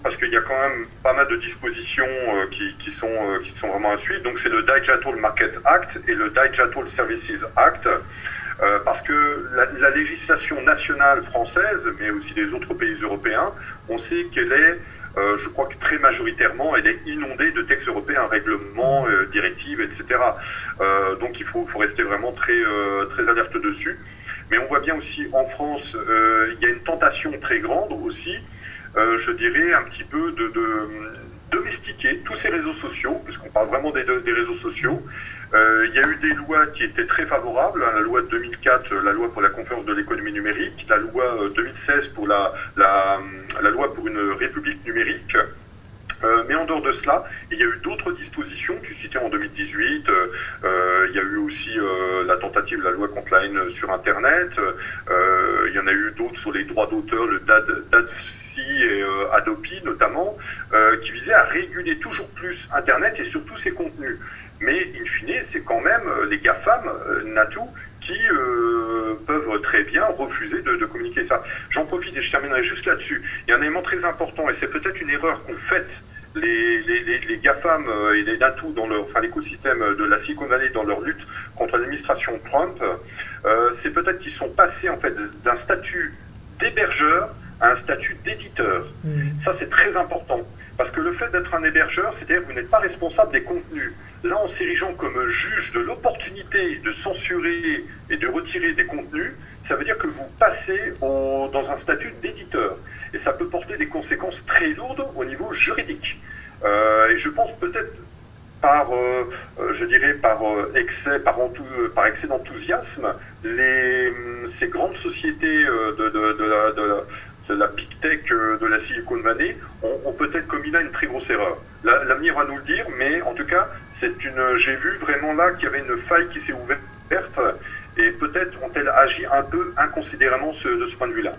S3: parce qu'il y a quand même pas mal de dispositions euh, qui, sont, euh, qui sont vraiment à suivre. Donc c'est le Digital Market Act et le Digital Services Act. Euh, parce que la, législation nationale française, mais aussi des autres pays européens, on sait qu'elle est, je crois que très majoritairement, elle est inondée de textes européens, règlements, directives, etc. donc il faut, faut, rester vraiment très, très alerte dessus. Mais on voit bien aussi en France, euh, il y a une tentation très grande aussi, euh, je dirais un petit peu de, domestiquer tous ces réseaux sociaux, puisqu'on parle vraiment des, réseaux sociaux. Euh, il y a eu des lois qui étaient très favorables, hein, la loi de 2004, la loi pour la conférence de l'économie numérique, la loi 2016 pour la, loi pour une république numérique. Euh, mais en dehors de cela, il y a eu d'autres dispositions. Tu citais en 2018, euh, il y a eu aussi la tentative de la loi contre la haine sur Internet. il y en a eu d'autres sur les droits d'auteur, le DAD, et Adopi notamment, qui visaient à réguler toujours plus Internet et surtout ses contenus. Mais in fine, c'est quand même les GAFAM, Natou, qui euh, peuvent très bien refuser de, communiquer ça. J'en profite et je terminerai juste là-dessus. Il y a un élément très important, et c'est peut-être une erreur qu'ont faite les, les, GAFAM euh, et les NATU dans leur, enfin l'écosystème de la Silicon Valley dans leur lutte contre l'administration Trump, euh, c'est peut-être qu'ils sont passés en fait d'un statut d'hébergeur à un statut d'éditeur. Mmh. Ça, c'est très important. Parce que le fait d'être un hébergeur, c'est-à-dire que vous n'êtes pas responsable des contenus. Là, en s'érigeant comme juge de l'opportunité de censurer et de retirer des contenus, ça veut dire que vous passez dans un statut d'éditeur. Et ça peut porter des conséquences très lourdes au niveau juridique. Euh, et je pense peut-être par, euh, euh, je dirais, par excès, par, excès d'enthousiasme, ces grandes sociétés de, de, de la big tech de la Silicon Valley ont, peut-être commis là une très grosse erreur. L'avenir va nous le dire, mais en tout cas, c'est une, j'ai vu vraiment là qu'il y avait une faille qui s'est ouverte et peut-être ont-elles agi un peu inconsidérément de ce point de vue-là.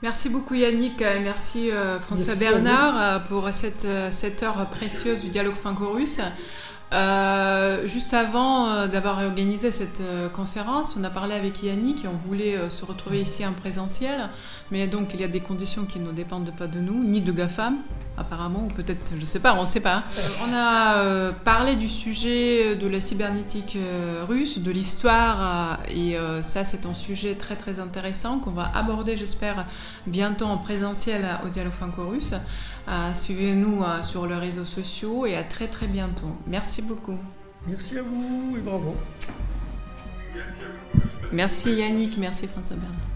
S1: Merci beaucoup Yannick, euh, merci euh, François Bernard pour cette, cette heure précieuse du dialogue franco-russe. Euh, juste avant euh, d'avoir organisé cette euh, conférence, on a parlé avec Yannick et on voulait se retrouver ici en présentiel, mais donc il y a des conditions qui ne dépendent pas de nous, ni de GAFAM apparemment, ou peut-être, je ne sais pas, on ne sait pas. on a parlé du sujet de la cybernétique russe, de l'histoire, et ça c'est un sujet très très intéressant qu'on va aborder, j'espère, bientôt en présentiel au Dialogue franco-russe. Euh, suivez-nous euh, sur les réseaux sociaux et à très très bientôt. Merci beaucoup.
S2: Merci à vous et bravo.
S1: Merci Yannick, merci François Bernard.